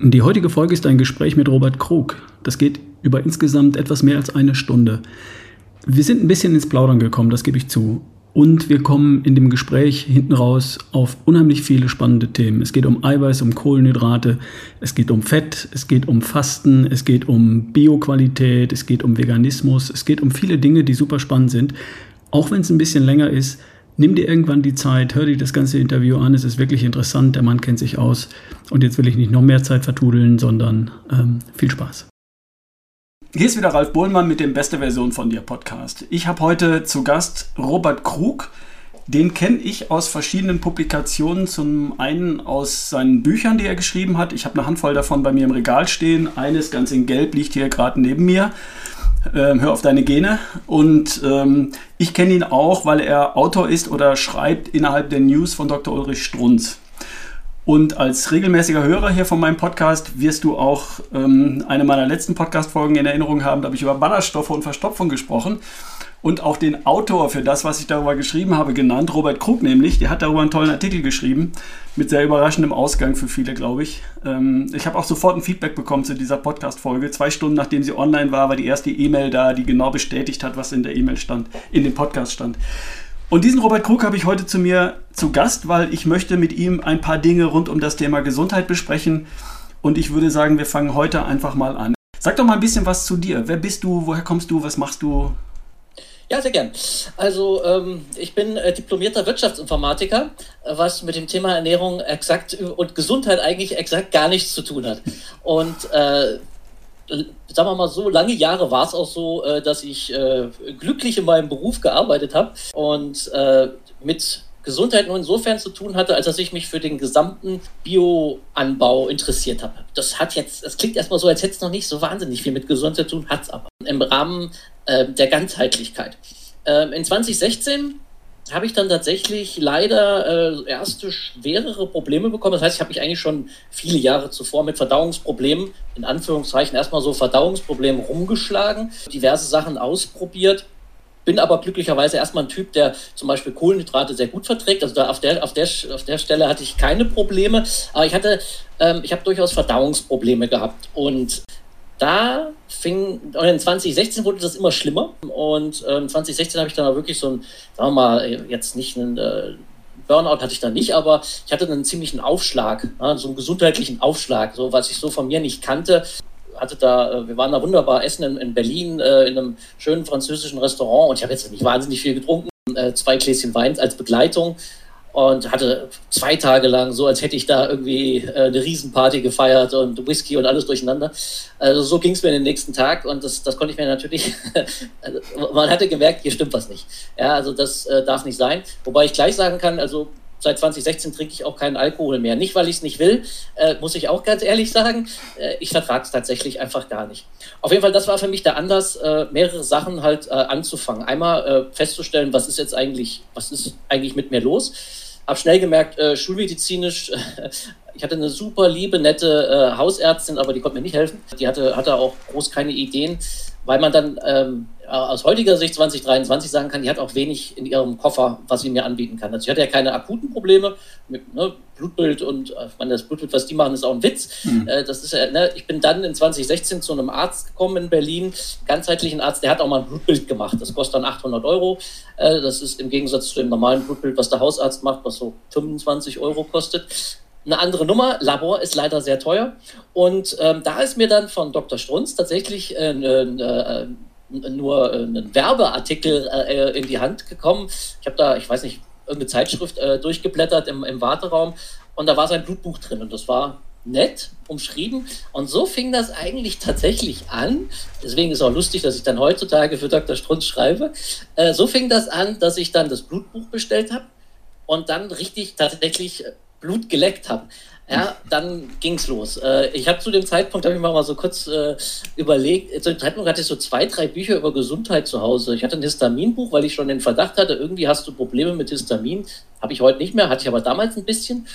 Die heutige Folge ist ein Gespräch mit Robert Krug. Das geht über insgesamt etwas mehr als eine Stunde. Wir sind ein bisschen ins Plaudern gekommen, das gebe ich zu. Und wir kommen in dem Gespräch hinten raus auf unheimlich viele spannende Themen. Es geht um Eiweiß, um Kohlenhydrate, es geht um Fett, es geht um Fasten, es geht um Bioqualität, es geht um Veganismus, es geht um viele Dinge, die super spannend sind. Auch wenn es ein bisschen länger ist, nimm dir irgendwann die Zeit, hör dir das ganze Interview an, es ist wirklich interessant, der Mann kennt sich aus. Und jetzt will ich nicht noch mehr Zeit vertudeln, sondern ähm, viel Spaß. Hier ist wieder Ralf Bohlmann mit dem Beste Version von dir Podcast. Ich habe heute zu Gast Robert Krug. Den kenne ich aus verschiedenen Publikationen. Zum einen aus seinen Büchern, die er geschrieben hat. Ich habe eine Handvoll davon bei mir im Regal stehen. Eines ganz in Gelb liegt hier gerade neben mir. Ähm, hör auf deine Gene. Und ähm, ich kenne ihn auch, weil er Autor ist oder schreibt innerhalb der News von Dr. Ulrich Strunz. Und als regelmäßiger Hörer hier von meinem Podcast wirst du auch ähm, eine meiner letzten Podcast-Folgen in Erinnerung haben. Da habe ich über Ballaststoffe und Verstopfung gesprochen. Und auch den Autor für das, was ich darüber geschrieben habe, genannt, Robert Krug nämlich. Der hat darüber einen tollen Artikel geschrieben, mit sehr überraschendem Ausgang für viele, glaube ich. Ähm, ich habe auch sofort ein Feedback bekommen zu dieser Podcast-Folge. Zwei Stunden nachdem sie online war, war die erste E-Mail da, die genau bestätigt hat, was in der E-Mail stand, in dem Podcast stand. Und diesen Robert Krug habe ich heute zu mir zu Gast, weil ich möchte mit ihm ein paar Dinge rund um das Thema Gesundheit besprechen. Und ich würde sagen, wir fangen heute einfach mal an. Sag doch mal ein bisschen was zu dir. Wer bist du? Woher kommst du? Was machst du? Ja, sehr gern. Also ähm, ich bin äh, diplomierter Wirtschaftsinformatiker, was mit dem Thema Ernährung exakt und Gesundheit eigentlich exakt gar nichts zu tun hat. Und äh, sagen wir mal so, lange Jahre war es auch so, äh, dass ich äh, glücklich in meinem Beruf gearbeitet habe und äh, mit Gesundheit nur insofern zu tun hatte, als dass ich mich für den gesamten Bioanbau interessiert habe. Das hat jetzt, das klingt erstmal so, als hätte es noch nicht so wahnsinnig viel mit Gesundheit zu tun, hat es aber. Im Rahmen äh, der Ganzheitlichkeit. Ähm, in 2016 habe ich dann tatsächlich leider äh, erste schwerere Probleme bekommen. Das heißt, ich habe mich eigentlich schon viele Jahre zuvor mit Verdauungsproblemen, in Anführungszeichen erstmal so Verdauungsproblemen rumgeschlagen, diverse Sachen ausprobiert. Bin aber glücklicherweise erstmal ein Typ, der zum Beispiel Kohlenhydrate sehr gut verträgt. Also da auf der, auf der, auf der Stelle hatte ich keine Probleme. Aber ich ähm, ich habe durchaus Verdauungsprobleme gehabt. Und da fing, in 2016 wurde das immer schlimmer. Und ähm, 2016 habe ich dann wirklich so ein, sagen wir mal, jetzt nicht einen äh, Burnout hatte ich dann nicht, aber ich hatte einen ziemlichen Aufschlag, ja, so einen gesundheitlichen Aufschlag, so was ich so von mir nicht kannte. Hatte da, äh, wir waren da wunderbar essen in, in Berlin äh, in einem schönen französischen Restaurant und ich habe jetzt nicht wahnsinnig viel getrunken, äh, zwei Gläschen Wein als Begleitung und hatte zwei Tage lang so, als hätte ich da irgendwie äh, eine Riesenparty gefeiert und Whisky und alles durcheinander. Also so ging es mir den nächsten Tag und das, das konnte ich mir natürlich, also man hatte gemerkt, hier stimmt was nicht. Ja, also das äh, darf nicht sein. Wobei ich gleich sagen kann, also seit 2016 trinke ich auch keinen Alkohol mehr. Nicht, weil ich es nicht will, äh, muss ich auch ganz ehrlich sagen. Ich vertrage es tatsächlich einfach gar nicht. Auf jeden Fall, das war für mich der Anlass, mehrere Sachen halt anzufangen. Einmal festzustellen, was ist jetzt eigentlich, was ist eigentlich mit mir los? Habe schnell gemerkt, äh, schulmedizinisch, ich hatte eine super liebe, nette äh, Hausärztin, aber die konnte mir nicht helfen. Die hatte, hatte auch groß keine Ideen, weil man dann ähm, aus heutiger Sicht 2023 sagen kann, die hat auch wenig in ihrem Koffer, was sie mir anbieten kann. Also ich hatte ja keine akuten Probleme mit ne, Blutbild und äh, ich meine, das Blutbild, was die machen, ist auch ein Witz. Mhm. Äh, das ist ja, ne, ich bin dann in 2016 zu einem Arzt gekommen in Berlin, ganzheitlichen Arzt, der hat auch mal ein Blutbild gemacht. Das kostet dann 800 Euro. Äh, das ist im Gegensatz zu dem normalen Blutbild, was der Hausarzt macht, was so 25 Euro kostet eine andere Nummer. Labor ist leider sehr teuer. Und ähm, da ist mir dann von Dr. Strunz tatsächlich äh, äh, nur äh, einen Werbeartikel äh, in die Hand gekommen. Ich habe da, ich weiß nicht, irgendeine Zeitschrift äh, durchgeblättert im, im Warteraum und da war sein Blutbuch drin und das war nett umschrieben. Und so fing das eigentlich tatsächlich an. Deswegen ist auch lustig, dass ich dann heutzutage für Dr. Strunz schreibe. Äh, so fing das an, dass ich dann das Blutbuch bestellt habe und dann richtig tatsächlich Blut geleckt habe ja, dann ging's los. Äh, ich habe zu dem Zeitpunkt, habe ich mal so kurz äh, überlegt, zu dem Zeitpunkt hatte ich so zwei, drei Bücher über Gesundheit zu Hause. Ich hatte ein Histaminbuch, weil ich schon den Verdacht hatte, irgendwie hast du Probleme mit Histamin. Habe ich heute nicht mehr, hatte ich aber damals ein bisschen.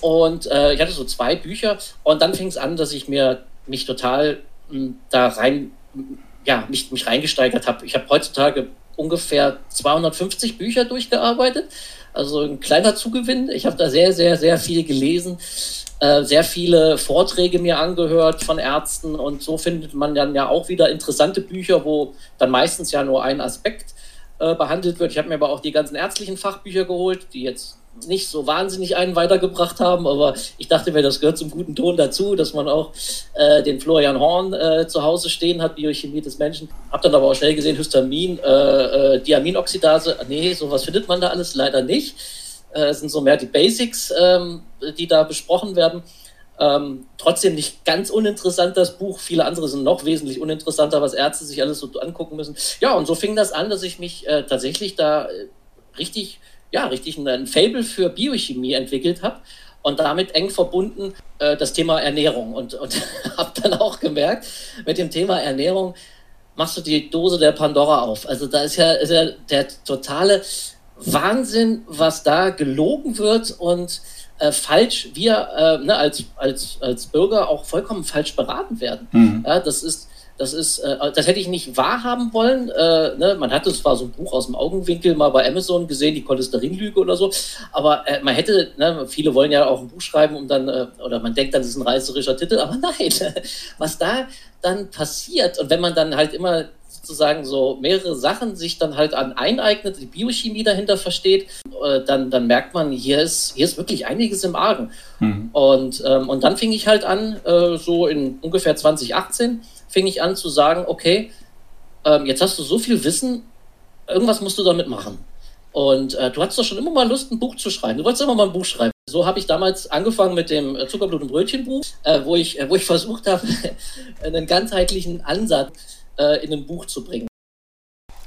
Und äh, ich hatte so zwei Bücher und dann fing es an, dass ich mir mich total mh, hm, da rein, ja, mich, mich reingesteigert habe. Ich habe heutzutage ungefähr 250 Bücher durchgearbeitet. Also ein kleiner Zugewinn. Ich habe da sehr, sehr, sehr viel gelesen, äh, sehr viele Vorträge mir angehört von Ärzten und so findet man dann ja auch wieder interessante Bücher, wo dann meistens ja nur ein Aspekt äh, behandelt wird. Ich habe mir aber auch die ganzen ärztlichen Fachbücher geholt, die jetzt nicht so wahnsinnig einen weitergebracht haben, aber ich dachte mir, das gehört zum guten Ton dazu, dass man auch äh, den Florian Horn äh, zu Hause stehen hat, Biochemie des Menschen. Hab dann aber auch schnell gesehen, Histamin, äh, äh Diaminoxidase, nee, sowas findet man da alles leider nicht. Äh, es sind so mehr die Basics, ähm, die da besprochen werden. Ähm, trotzdem nicht ganz uninteressant, das Buch. Viele andere sind noch wesentlich uninteressanter, was Ärzte sich alles so angucken müssen. Ja, und so fing das an, dass ich mich äh, tatsächlich da richtig ja, richtig ein Fable für Biochemie entwickelt habe und damit eng verbunden äh, das Thema Ernährung. Und, und habe dann auch gemerkt, mit dem Thema Ernährung machst du die Dose der Pandora auf. Also da ist ja, ist ja der totale Wahnsinn, was da gelogen wird und äh, falsch, wir äh, ne, als, als, als Bürger auch vollkommen falsch beraten werden. Mhm. Ja, das ist das ist, äh, das hätte ich nicht wahrhaben wollen. Äh, ne? Man hatte zwar so ein Buch aus dem Augenwinkel mal bei Amazon gesehen, die Cholesterinlüge oder so, aber äh, man hätte, ne, viele wollen ja auch ein Buch schreiben, um dann, äh, oder man denkt dann, das ist ein reißerischer Titel, aber nein, was da dann passiert und wenn man dann halt immer sozusagen so mehrere Sachen sich dann halt an eineignet, die Biochemie dahinter versteht, äh, dann, dann merkt man, hier ist, hier ist wirklich einiges im Argen. Mhm. Und, ähm, und dann fing ich halt an, äh, so in ungefähr 2018, fing ich an zu sagen, okay, ähm, jetzt hast du so viel Wissen, irgendwas musst du damit machen. Und äh, du hattest doch schon immer mal Lust, ein Buch zu schreiben. Du wolltest immer mal ein Buch schreiben. So habe ich damals angefangen mit dem äh, Zuckerblut- und Brötchenbuch, äh, wo, ich, äh, wo ich versucht habe, einen ganzheitlichen Ansatz äh, in ein Buch zu bringen.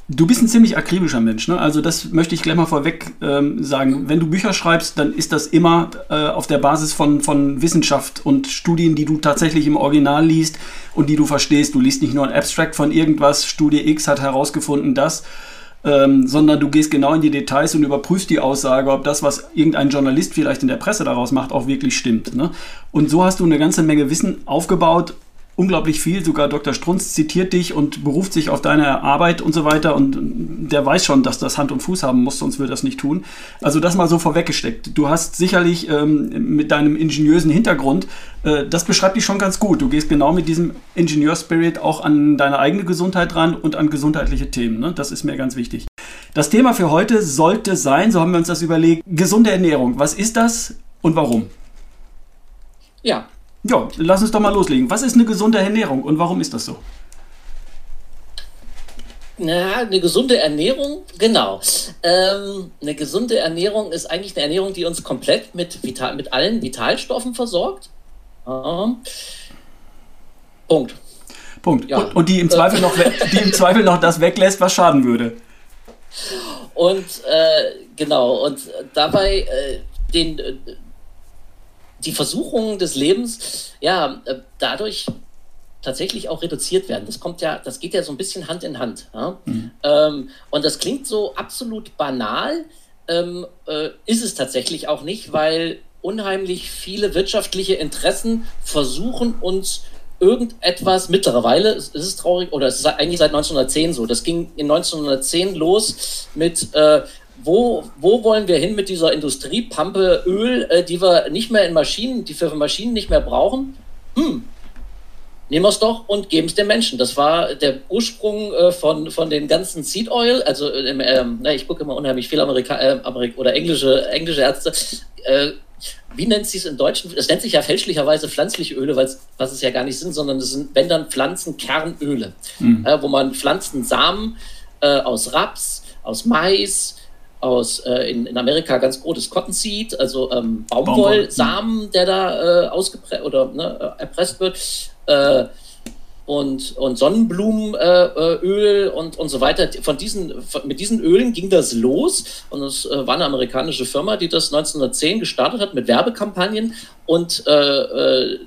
Du bist ein ziemlich akribischer Mensch, ne? Also das möchte ich gleich mal vorweg ähm, sagen. Wenn du Bücher schreibst, dann ist das immer äh, auf der Basis von, von Wissenschaft und Studien, die du tatsächlich im Original liest und die du verstehst. Du liest nicht nur ein Abstract von irgendwas, Studie X hat herausgefunden das, ähm, sondern du gehst genau in die Details und überprüfst die Aussage, ob das, was irgendein Journalist vielleicht in der Presse daraus macht, auch wirklich stimmt. Ne? Und so hast du eine ganze Menge Wissen aufgebaut unglaublich viel. Sogar Dr. Strunz zitiert dich und beruft sich auf deine Arbeit und so weiter. Und der weiß schon, dass das Hand und Fuß haben muss, sonst würde das nicht tun. Also das mal so vorweggesteckt. Du hast sicherlich ähm, mit deinem ingeniösen Hintergrund, äh, das beschreibt dich schon ganz gut. Du gehst genau mit diesem Ingenieurspirit auch an deine eigene Gesundheit ran und an gesundheitliche Themen. Ne? Das ist mir ganz wichtig. Das Thema für heute sollte sein, so haben wir uns das überlegt, gesunde Ernährung. Was ist das und warum? Ja, ja, lass uns doch mal loslegen. Was ist eine gesunde Ernährung und warum ist das so? Na, eine gesunde Ernährung, genau. Ähm, eine gesunde Ernährung ist eigentlich eine Ernährung, die uns komplett mit, Vital, mit allen Vitalstoffen versorgt. Ähm, Punkt. Punkt. Ja. Und, und, die, im Zweifel noch, die im Zweifel noch das weglässt, was schaden würde. Und äh, genau, und dabei äh, den, die Versuchungen des Lebens ja äh, dadurch tatsächlich auch reduziert werden. Das kommt ja, das geht ja so ein bisschen Hand in Hand. Ja? Mhm. Ähm, und das klingt so absolut banal, ähm, äh, ist es tatsächlich auch nicht, weil unheimlich viele wirtschaftliche Interessen versuchen uns irgendetwas mittlerweile, es ist traurig, oder es ist eigentlich seit 1910 so, das ging in 1910 los mit äh, wo, wo wollen wir hin mit dieser Industriepampe Öl, äh, die wir nicht mehr in Maschinen, die wir für Maschinen nicht mehr brauchen? Hm, nehmen wir es doch und geben es den Menschen. Das war der Ursprung äh, von, von den ganzen Seed Oil. Also äh, ähm, ich gucke immer unheimlich viel Amerika äh, Amerik oder englische, englische Ärzte. Äh, wie nennt sie es in Deutschen? Es nennt sich ja fälschlicherweise pflanzliche Öle, was es ja gar nicht sind, sondern es sind, wenn dann Pflanzenkernöle, mhm. wo man Pflanzensamen äh, aus Raps, aus Mais, aus äh, in, in Amerika ganz großes Cottonseed, also ähm, Baumwollsamen, der da äh, ausgepresst oder ne, erpresst wird. Äh, und, und Sonnenblumenöl äh, und, und so weiter. Von diesen, von, mit diesen Ölen ging das los und es äh, war eine amerikanische Firma, die das 1910 gestartet hat mit Werbekampagnen und äh,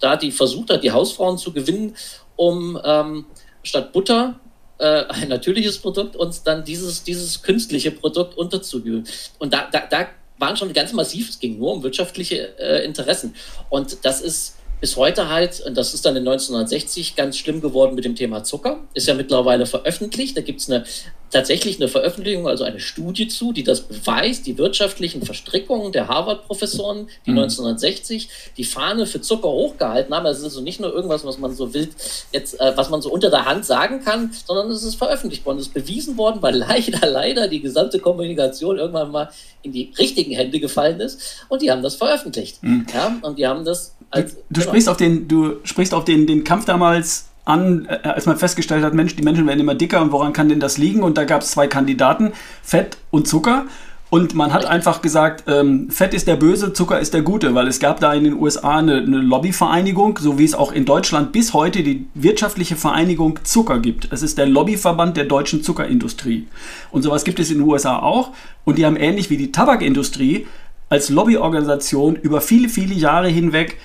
da die versucht hat, die Hausfrauen zu gewinnen, um ähm, statt Butter äh, ein natürliches Produkt und dann dieses, dieses künstliche Produkt unterzubügeln. Und da, da, da waren schon ganz massiv, es ging nur um wirtschaftliche äh, Interessen. Und das ist bis heute halt, und das ist dann in 1960 ganz schlimm geworden mit dem Thema Zucker, ist ja mittlerweile veröffentlicht. Da gibt es eine tatsächlich eine Veröffentlichung, also eine Studie zu, die das beweist, die wirtschaftlichen Verstrickungen der Harvard-Professoren, die mhm. 1960 die Fahne für Zucker hochgehalten haben. Also es ist also nicht nur irgendwas, was man so wild jetzt, äh, was man so unter der Hand sagen kann, sondern es ist veröffentlicht worden, es ist bewiesen worden, weil leider, leider die gesamte Kommunikation irgendwann mal in die richtigen Hände gefallen ist und die haben das veröffentlicht. Mhm. Ja, und die haben das als, du, du genau. sprichst auf den, du sprichst auf den, den Kampf damals an, äh, als man festgestellt hat, Mensch, die Menschen werden immer dicker und woran kann denn das liegen? Und da gab es zwei Kandidaten, Fett und Zucker. Und man hat einfach gesagt, ähm, Fett ist der Böse, Zucker ist der Gute, weil es gab da in den USA eine, eine, Lobbyvereinigung, so wie es auch in Deutschland bis heute die wirtschaftliche Vereinigung Zucker gibt. Es ist der Lobbyverband der deutschen Zuckerindustrie. Und sowas gibt es in den USA auch. Und die haben ähnlich wie die Tabakindustrie als Lobbyorganisation über viele, viele Jahre hinweg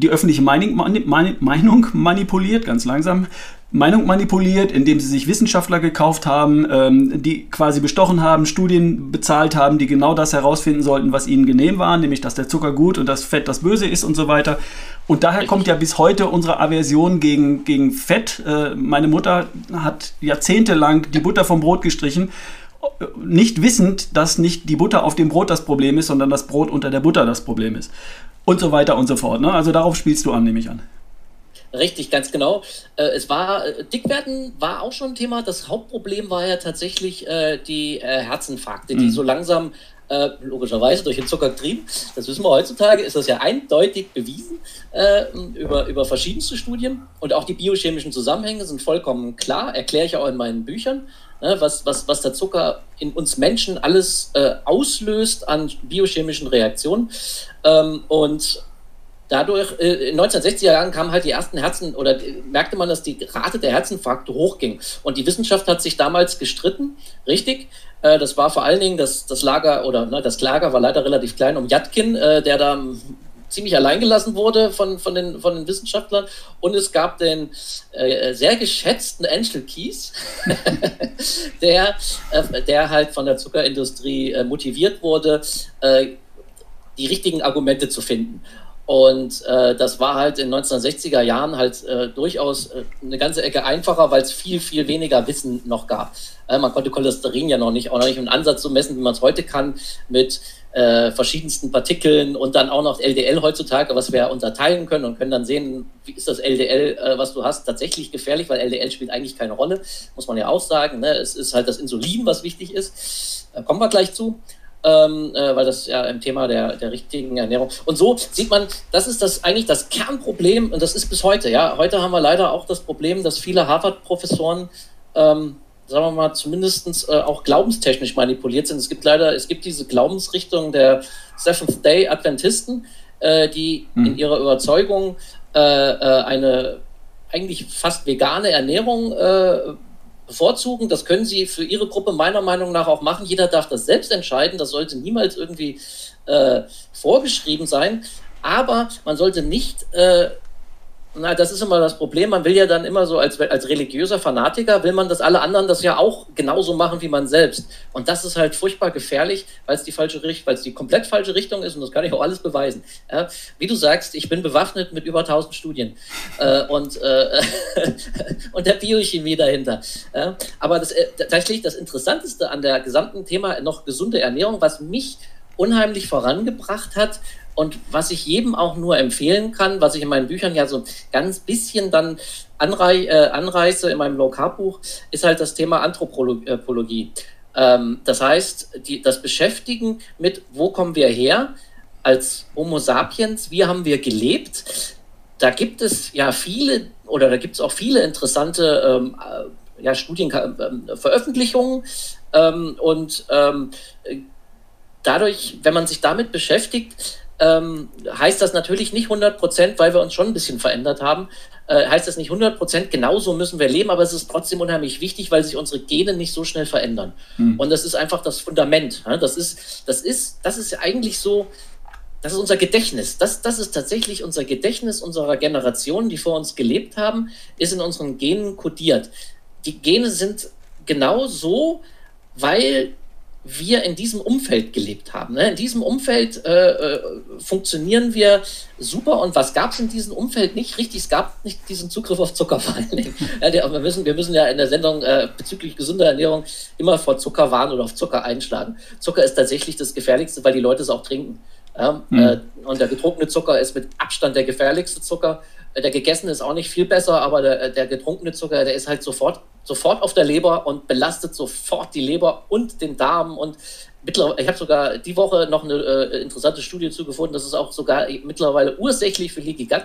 die öffentliche Meinung, Meinung manipuliert, ganz langsam, Meinung manipuliert, indem sie sich Wissenschaftler gekauft haben, ähm, die quasi bestochen haben, Studien bezahlt haben, die genau das herausfinden sollten, was ihnen genehm war, nämlich dass der Zucker gut und das Fett das Böse ist und so weiter. Und daher kommt ja bis heute unsere Aversion gegen, gegen Fett. Äh, meine Mutter hat jahrzehntelang die Butter vom Brot gestrichen, nicht wissend, dass nicht die Butter auf dem Brot das Problem ist, sondern das Brot unter der Butter das Problem ist und so weiter und so fort. Ne? Also darauf spielst du an, nehme ich an. Richtig, ganz genau. Äh, es war, äh, Dickwerden war auch schon ein Thema. Das Hauptproblem war ja tatsächlich äh, die Herzinfarkte, mhm. die so langsam logischerweise durch den Zucker getrieben. Das wissen wir heutzutage, ist das ja eindeutig bewiesen über, über verschiedenste Studien. Und auch die biochemischen Zusammenhänge sind vollkommen klar, erkläre ich auch in meinen Büchern, ne, was, was, was der Zucker in uns Menschen alles äh, auslöst an biochemischen Reaktionen. Ähm, und dadurch, äh, in den 1960er Jahren kamen halt die ersten Herzen oder merkte man, dass die Rate der Herzinfarkte hochging. Und die Wissenschaft hat sich damals gestritten, richtig. Äh, das war vor allen Dingen das, das Lager, oder ne, das Lager war leider relativ klein um Jatkin, äh, der da ziemlich alleingelassen wurde von, von, den, von den Wissenschaftlern. Und es gab den äh, sehr geschätzten Angel Keys, der, äh, der halt von der Zuckerindustrie äh, motiviert wurde, äh, die richtigen Argumente zu finden. Und äh, das war halt in den 1960er Jahren halt äh, durchaus äh, eine ganze Ecke einfacher, weil es viel, viel weniger Wissen noch gab. Äh, man konnte Cholesterin ja noch nicht, auch noch nicht im Ansatz so messen, wie man es heute kann, mit äh, verschiedensten Partikeln und dann auch noch LDL heutzutage, was wir unterteilen können und können dann sehen, wie ist das LDL, äh, was du hast, tatsächlich gefährlich, weil LDL spielt eigentlich keine Rolle, muss man ja auch sagen. Ne? Es ist halt das Insulin, was wichtig ist. Da kommen wir gleich zu ähm, äh, weil das ja im Thema der, der richtigen Ernährung. Und so sieht man, das ist das eigentlich das Kernproblem und das ist bis heute. Ja, heute haben wir leider auch das Problem, dass viele Harvard-Professoren ähm, sagen wir mal, zumindest äh, auch glaubenstechnisch manipuliert sind. Es gibt leider, es gibt diese Glaubensrichtung der Seventh Day Adventisten, äh, die hm. in ihrer Überzeugung äh, äh eine eigentlich fast vegane Ernährung äh, bevorzugen. Das können sie für ihre Gruppe meiner Meinung nach auch machen. Jeder darf das selbst entscheiden. Das sollte niemals irgendwie äh, vorgeschrieben sein. Aber man sollte nicht äh, na, das ist immer das Problem. Man will ja dann immer so als, als religiöser Fanatiker, will man, dass alle anderen das ja auch genauso machen wie man selbst. Und das ist halt furchtbar gefährlich, weil es die falsche Richtung, weil es die komplett falsche Richtung ist und das kann ich auch alles beweisen. Ja, wie du sagst, ich bin bewaffnet mit über 1000 Studien äh, und, äh, und der Biochemie dahinter. Ja, aber das, äh, tatsächlich das Interessanteste an der gesamten Thema noch gesunde Ernährung, was mich unheimlich vorangebracht hat, und was ich jedem auch nur empfehlen kann, was ich in meinen Büchern ja so ganz bisschen dann anrei äh, anreiße in meinem Low-Carb-Buch, ist halt das Thema Anthropologie. Ähm, das heißt, die, das Beschäftigen mit, wo kommen wir her als Homo sapiens, wie haben wir gelebt. Da gibt es ja viele oder da gibt es auch viele interessante ähm, äh, ja, Studienveröffentlichungen äh, ähm, und ähm, dadurch, wenn man sich damit beschäftigt, ähm, heißt das natürlich nicht 100 Prozent, weil wir uns schon ein bisschen verändert haben, äh, heißt das nicht 100 Prozent, genauso müssen wir leben, aber es ist trotzdem unheimlich wichtig, weil sich unsere Gene nicht so schnell verändern. Hm. Und das ist einfach das Fundament. Ja? Das, ist, das, ist, das ist eigentlich so, das ist unser Gedächtnis. Das, das ist tatsächlich unser Gedächtnis unserer Generationen, die vor uns gelebt haben, ist in unseren Genen kodiert. Die Gene sind genau so, weil wir in diesem Umfeld gelebt haben. Ne? In diesem Umfeld äh, äh, funktionieren wir super. Und was gab es in diesem Umfeld nicht? Richtig, es gab nicht diesen Zugriff auf Zucker vor allen Dingen. Ja, der, wir, müssen, wir müssen ja in der Sendung äh, bezüglich gesunder Ernährung immer vor Zucker warnen oder auf Zucker einschlagen. Zucker ist tatsächlich das Gefährlichste, weil die Leute es auch trinken. Ja? Mhm. und der getrunkene Zucker ist mit Abstand der gefährlichste Zucker. Der gegessene ist auch nicht viel besser, aber der, der getrunkene Zucker, der ist halt sofort, sofort auf der Leber und belastet sofort die Leber und den Darm. Und mittlerweile, ich habe sogar die Woche noch eine äh, interessante Studie zugefunden, dass es auch sogar mittlerweile ursächlich für Leaky Gut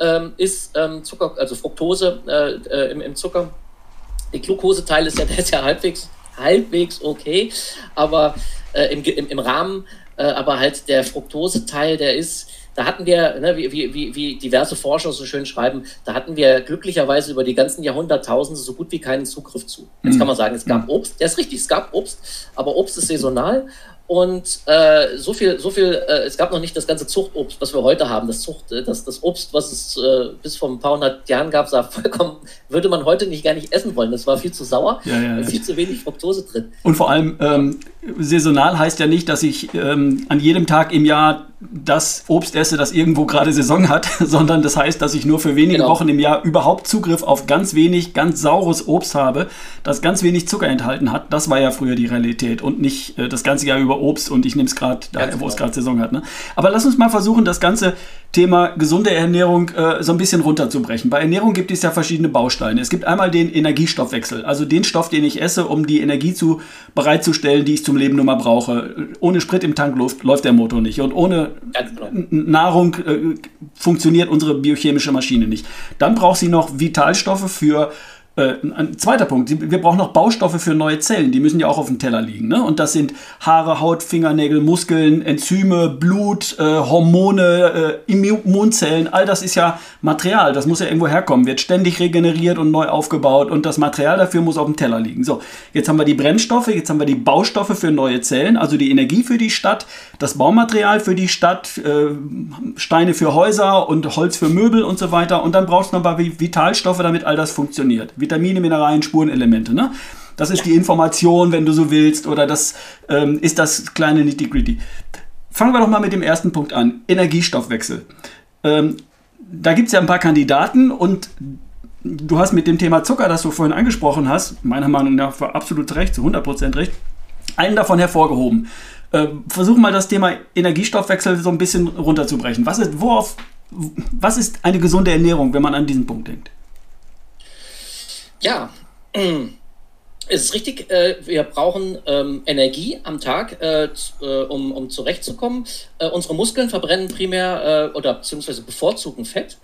ähm, ist, ähm, Zucker, also Fructose äh, äh, im, im, Zucker. Der Glukoseteil ist ja, der ist ja halbwegs, halbwegs okay, aber äh, im, im, im Rahmen, äh, aber halt der Fructoseteil, der ist da hatten wir, ne, wie, wie, wie diverse Forscher so schön schreiben, da hatten wir glücklicherweise über die ganzen Jahrhunderttausende so gut wie keinen Zugriff zu. Jetzt kann man sagen, es gab mhm. Obst, der ist richtig, es gab Obst, aber Obst ist saisonal und äh, so viel, so viel, äh, es gab noch nicht das ganze Zuchtobst, was wir heute haben. Das Zucht, äh, das, das Obst, was es äh, bis vor ein paar hundert Jahren gab, sah vollkommen, würde man heute nicht gar nicht essen wollen. Das war viel zu sauer, ja, ja, viel zu wenig Fructose drin. Und vor allem ähm, saisonal heißt ja nicht, dass ich ähm, an jedem Tag im Jahr das Obst esse, das irgendwo gerade Saison hat, sondern das heißt, dass ich nur für wenige genau. Wochen im Jahr überhaupt Zugriff auf ganz wenig, ganz saures Obst habe, das ganz wenig Zucker enthalten hat. Das war ja früher die Realität und nicht äh, das ganze Jahr über Obst und ich nehme es gerade da, wo es gerade genau. Saison hat. Ne? Aber lass uns mal versuchen, das Ganze Thema gesunde Ernährung äh, so ein bisschen runterzubrechen. Bei Ernährung gibt es ja verschiedene Bausteine. Es gibt einmal den Energiestoffwechsel, also den Stoff, den ich esse, um die Energie zu, bereitzustellen, die ich zum Leben nun mal brauche. Ohne Sprit im Tank läuft, läuft der Motor nicht und ohne genau. Nahrung äh, funktioniert unsere biochemische Maschine nicht. Dann braucht sie noch Vitalstoffe für äh, ein zweiter Punkt, wir brauchen noch Baustoffe für neue Zellen, die müssen ja auch auf dem Teller liegen. Ne? Und das sind Haare, Haut, Fingernägel, Muskeln, Enzyme, Blut, äh, Hormone, äh, Immunzellen, all das ist ja Material, das muss ja irgendwo herkommen, wird ständig regeneriert und neu aufgebaut und das Material dafür muss auf dem Teller liegen. So, jetzt haben wir die Brennstoffe, jetzt haben wir die Baustoffe für neue Zellen, also die Energie für die Stadt, das Baumaterial für die Stadt, äh, Steine für Häuser und Holz für Möbel und so weiter. Und dann brauchst du noch ein paar Vitalstoffe, damit all das funktioniert. Vitamine, Mineralien, Spurenelemente. Ne? Das ist die Information, wenn du so willst, oder das ähm, ist das kleine Nitty-Gritty. Fangen wir doch mal mit dem ersten Punkt an. Energiestoffwechsel. Ähm, da gibt es ja ein paar Kandidaten und du hast mit dem Thema Zucker, das du vorhin angesprochen hast, meiner Meinung nach absolut recht, zu 100% recht, einen davon hervorgehoben. Äh, versuch mal das Thema Energiestoffwechsel so ein bisschen runterzubrechen. Was ist, worauf, was ist eine gesunde Ernährung, wenn man an diesen Punkt denkt? Ja, es ist richtig, äh, wir brauchen ähm, Energie am Tag, äh, äh, um, um zurechtzukommen. Unsere Muskeln verbrennen primär oder beziehungsweise bevorzugen Fett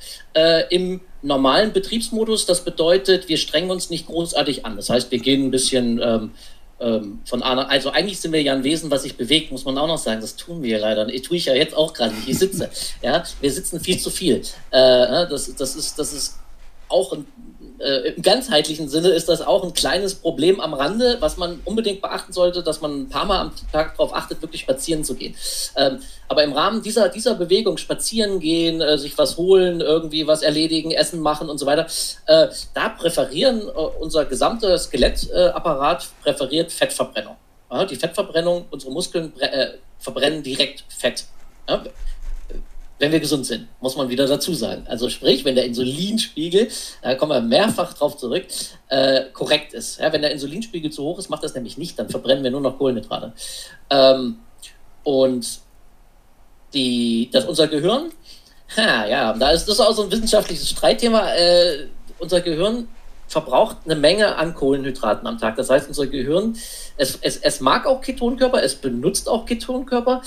im normalen Betriebsmodus. Das bedeutet, wir strengen uns nicht großartig an. Das heißt, wir gehen ein bisschen ähm, ähm, von einer, also eigentlich sind wir ja ein Wesen, was sich bewegt, muss man auch noch sagen. Das tun wir leider. Ich tue ich ja jetzt auch gerade, nicht. ich sitze. ja, wir sitzen viel zu viel. Ne, das, das ist, das ist auch ein äh, im ganzheitlichen Sinne ist das auch ein kleines Problem am Rande, was man unbedingt beachten sollte, dass man ein paar Mal am Tag darauf achtet, wirklich spazieren zu gehen. Ähm, aber im Rahmen dieser, dieser Bewegung, spazieren gehen, äh, sich was holen, irgendwie was erledigen, Essen machen und so weiter, äh, da präferieren äh, unser gesamter Skelettapparat präferiert Fettverbrennung. Ja, die Fettverbrennung, unsere Muskeln äh, verbrennen direkt Fett. Ja, wenn wir gesund sind, muss man wieder dazu sagen. Also sprich, wenn der Insulinspiegel, da kommen wir mehrfach drauf zurück, äh, korrekt ist. Ja, wenn der Insulinspiegel zu hoch ist, macht das nämlich nicht, dann verbrennen wir nur noch Kohlenhydrate. Ähm, und die, das, unser Gehirn, ha, ja, da ist das auch so ein wissenschaftliches Streitthema. Äh, unser Gehirn verbraucht eine Menge an Kohlenhydraten am Tag. Das heißt, unser Gehirn, es, es, es mag auch Ketonkörper, es benutzt auch Ketonkörper,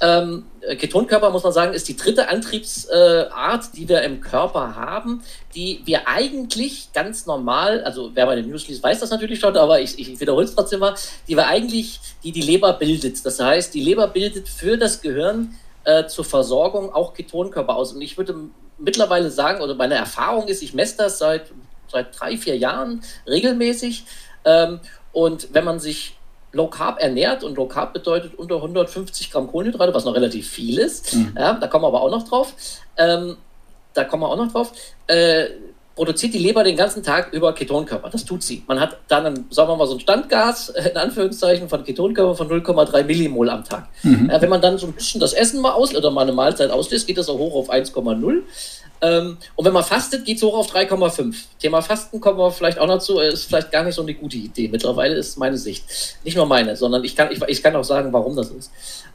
ähm, Ketonkörper, muss man sagen, ist die dritte Antriebsart, äh, die wir im Körper haben, die wir eigentlich ganz normal, also wer meine News liest, weiß das natürlich schon, aber ich, ich wiederhole es trotzdem mal, die wir eigentlich, die die Leber bildet. Das heißt, die Leber bildet für das Gehirn äh, zur Versorgung auch Ketonkörper aus. Und ich würde mittlerweile sagen, oder meine Erfahrung ist, ich messe das seit, seit drei, vier Jahren regelmäßig. Ähm, und wenn man sich Low Carb ernährt und Low Carb bedeutet unter 150 Gramm Kohlenhydrate, was noch relativ viel ist. Mhm. Ja, da kommen wir aber auch noch drauf. Ähm, da kommen wir auch noch drauf. Äh, produziert die Leber den ganzen Tag über Ketonkörper. Das tut sie. Man hat dann, ein, sagen wir mal, so ein Standgas, in Anführungszeichen, von Ketonkörper von 0,3 Millimol am Tag. Mhm. Äh, wenn man dann so ein bisschen das Essen mal aus oder mal eine Mahlzeit auslässt, geht das auch hoch auf 1,0. Ähm, und wenn man fastet, geht es hoch auf 3,5. Thema Fasten kommen wir vielleicht auch noch zu, ist vielleicht gar nicht so eine gute Idee. Mittlerweile ist meine Sicht. Nicht nur meine, sondern ich kann, ich, ich kann auch sagen, warum das ist.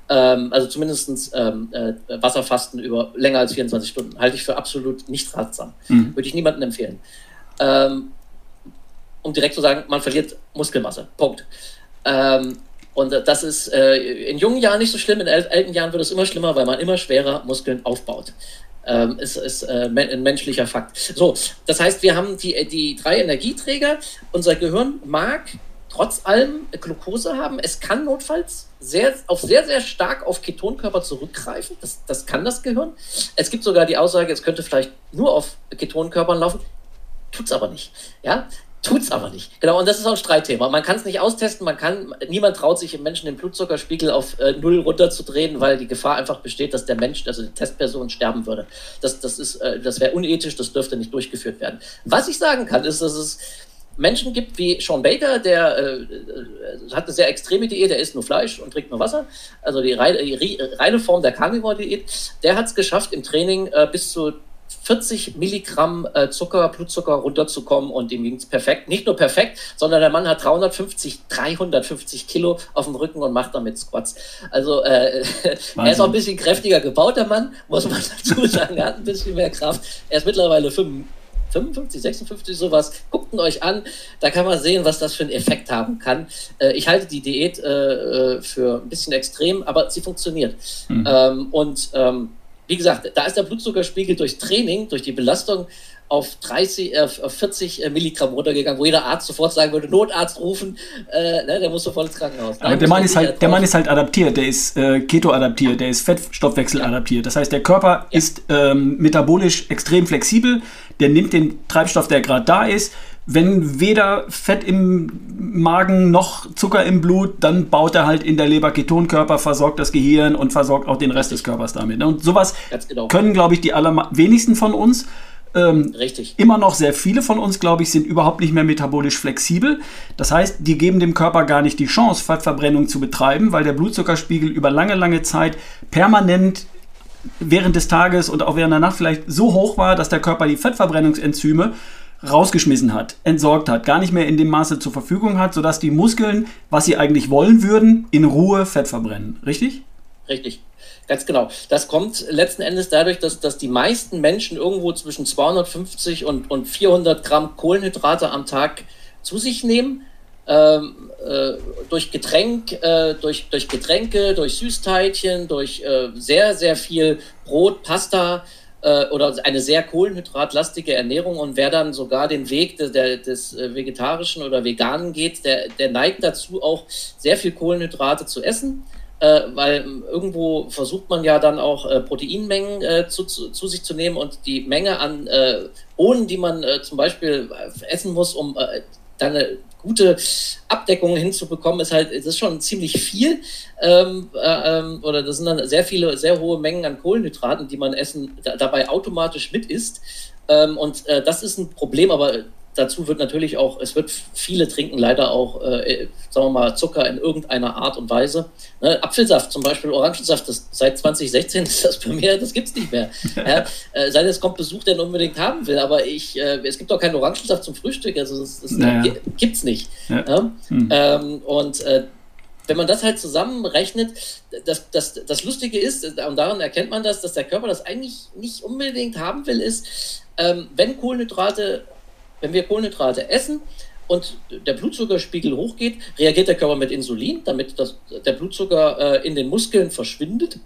Ähm, also zumindest ähm, äh, Wasserfasten über länger als 24 Stunden halte ich für absolut nicht ratsam. Mhm. Würde ich niemandem empfehlen. Ähm, um direkt zu sagen, man verliert Muskelmasse. Punkt. Ähm, und das ist äh, in jungen Jahren nicht so schlimm, in alten Jahren wird es immer schlimmer, weil man immer schwerer Muskeln aufbaut. Ähm, ist, ist äh, ein menschlicher Fakt. So, das heißt, wir haben die, die drei Energieträger. Unser Gehirn mag trotz allem Glucose haben. Es kann notfalls sehr, auf sehr, sehr stark auf Ketonkörper zurückgreifen. Das, das kann das Gehirn. Es gibt sogar die Aussage, es könnte vielleicht nur auf Ketonkörpern laufen. Tut es aber nicht. Ja, Tut's aber nicht. Genau, und das ist auch ein Streitthema. Man kann es nicht austesten, man kann, niemand traut sich im Menschen den Blutzuckerspiegel auf äh, null runterzudrehen, weil die Gefahr einfach besteht, dass der Mensch, also die Testperson, sterben würde. Das, das, äh, das wäre unethisch, das dürfte nicht durchgeführt werden. Was ich sagen kann, ist, dass es Menschen gibt wie Sean Baker, der äh, äh hat eine sehr extreme Diät, der isst nur Fleisch und trinkt nur Wasser, also die reine, die reine Form der Carnivore-Diät. Der hat es geschafft, im Training äh, bis zu 40 Milligramm äh, Zucker, Blutzucker runterzukommen und ihm ging es perfekt. Nicht nur perfekt, sondern der Mann hat 350, 350 Kilo auf dem Rücken und macht damit Squats. Also äh, er ist auch ein bisschen kräftiger gebaut, der Mann, muss man dazu sagen. Er hat ein bisschen mehr Kraft. Er ist mittlerweile 55, 56, sowas. Guckt ihn euch an, da kann man sehen, was das für einen Effekt haben kann. Äh, ich halte die Diät äh, äh für ein bisschen extrem, aber sie funktioniert. Mhm. Ähm, und ähm, wie gesagt, da ist der Blutzuckerspiegel durch Training, durch die Belastung auf 30, äh, auf 40 äh, Milligramm runtergegangen, wo jeder Arzt sofort sagen würde, Notarzt rufen, äh, ne, der muss sofort ins Krankenhaus. Aber der Mann, ist halt, der Mann ist halt adaptiert, der ist äh, Keto-adaptiert, der ist Fettstoffwechsel-adaptiert. Das heißt, der Körper ja. ist ähm, metabolisch extrem flexibel, der nimmt den Treibstoff, der gerade da ist, wenn weder Fett im Magen noch Zucker im Blut, dann baut er halt in der Leber Ketonkörper, versorgt das Gehirn und versorgt auch den Rest des Körpers damit. Und sowas genau. können, glaube ich, die allerwenigsten von uns. Ähm, Richtig. Immer noch sehr viele von uns, glaube ich, sind überhaupt nicht mehr metabolisch flexibel. Das heißt, die geben dem Körper gar nicht die Chance, Fettverbrennung zu betreiben, weil der Blutzuckerspiegel über lange, lange Zeit permanent während des Tages und auch während der Nacht vielleicht so hoch war, dass der Körper die Fettverbrennungsenzyme rausgeschmissen hat, entsorgt hat, gar nicht mehr in dem Maße zur Verfügung hat, sodass die Muskeln, was sie eigentlich wollen würden, in Ruhe Fett verbrennen. Richtig? Richtig. Ganz genau. Das kommt letzten Endes dadurch, dass, dass die meisten Menschen irgendwo zwischen 250 und, und 400 Gramm Kohlenhydrate am Tag zu sich nehmen. Ähm, äh, durch Getränk, äh, durch, durch Getränke, durch Süßteilchen, durch äh, sehr, sehr viel Brot, Pasta, äh, oder eine sehr kohlenhydratlastige Ernährung und wer dann sogar den Weg des, der, des äh, Vegetarischen oder Veganen geht, der, der neigt dazu auch sehr viel Kohlenhydrate zu essen. Äh, weil irgendwo versucht man ja dann auch äh, Proteinmengen äh, zu, zu, zu, sich zu nehmen und die Menge an äh, Bohnen, die man zum Beispiel essen muss, um dann gute Abdeckung hinzubekommen, ist halt, das ist schon ziemlich viel. Ähm, äh, ähm, oder das sind dann sehr viele, sehr hohe Mengen an Kohlenhydraten, die man essen, da, dabei automatisch mit isst. Ähm, und äh, das ist ein Problem, aber dazu wird natürlich auch, es wird viele trinken leider auch, äh, sagen wir mal, Zucker in irgendeiner Art und Weise. Ne? Apfelsaft zum Beispiel, Orangensaft, das, seit 2016 ist das bei mir, das gibt es nicht mehr. ja? äh, sei denn, es kommt Besuch, der ihn unbedingt haben will, aber ich, äh, es gibt auch keinen Orangensaft zum Frühstück, also das, das naja. gibt es nicht. Ja. Ja? Hm. Ähm, und äh, wenn man das halt zusammenrechnet, das, das, das Lustige ist, und daran erkennt man das, dass der Körper das eigentlich nicht unbedingt haben will, ist, ähm, wenn Kohlenhydrate wenn wir Kohlenhydrate essen und der Blutzuckerspiegel hochgeht, reagiert der Körper mit Insulin, damit das, der Blutzucker äh, in den Muskeln verschwindet.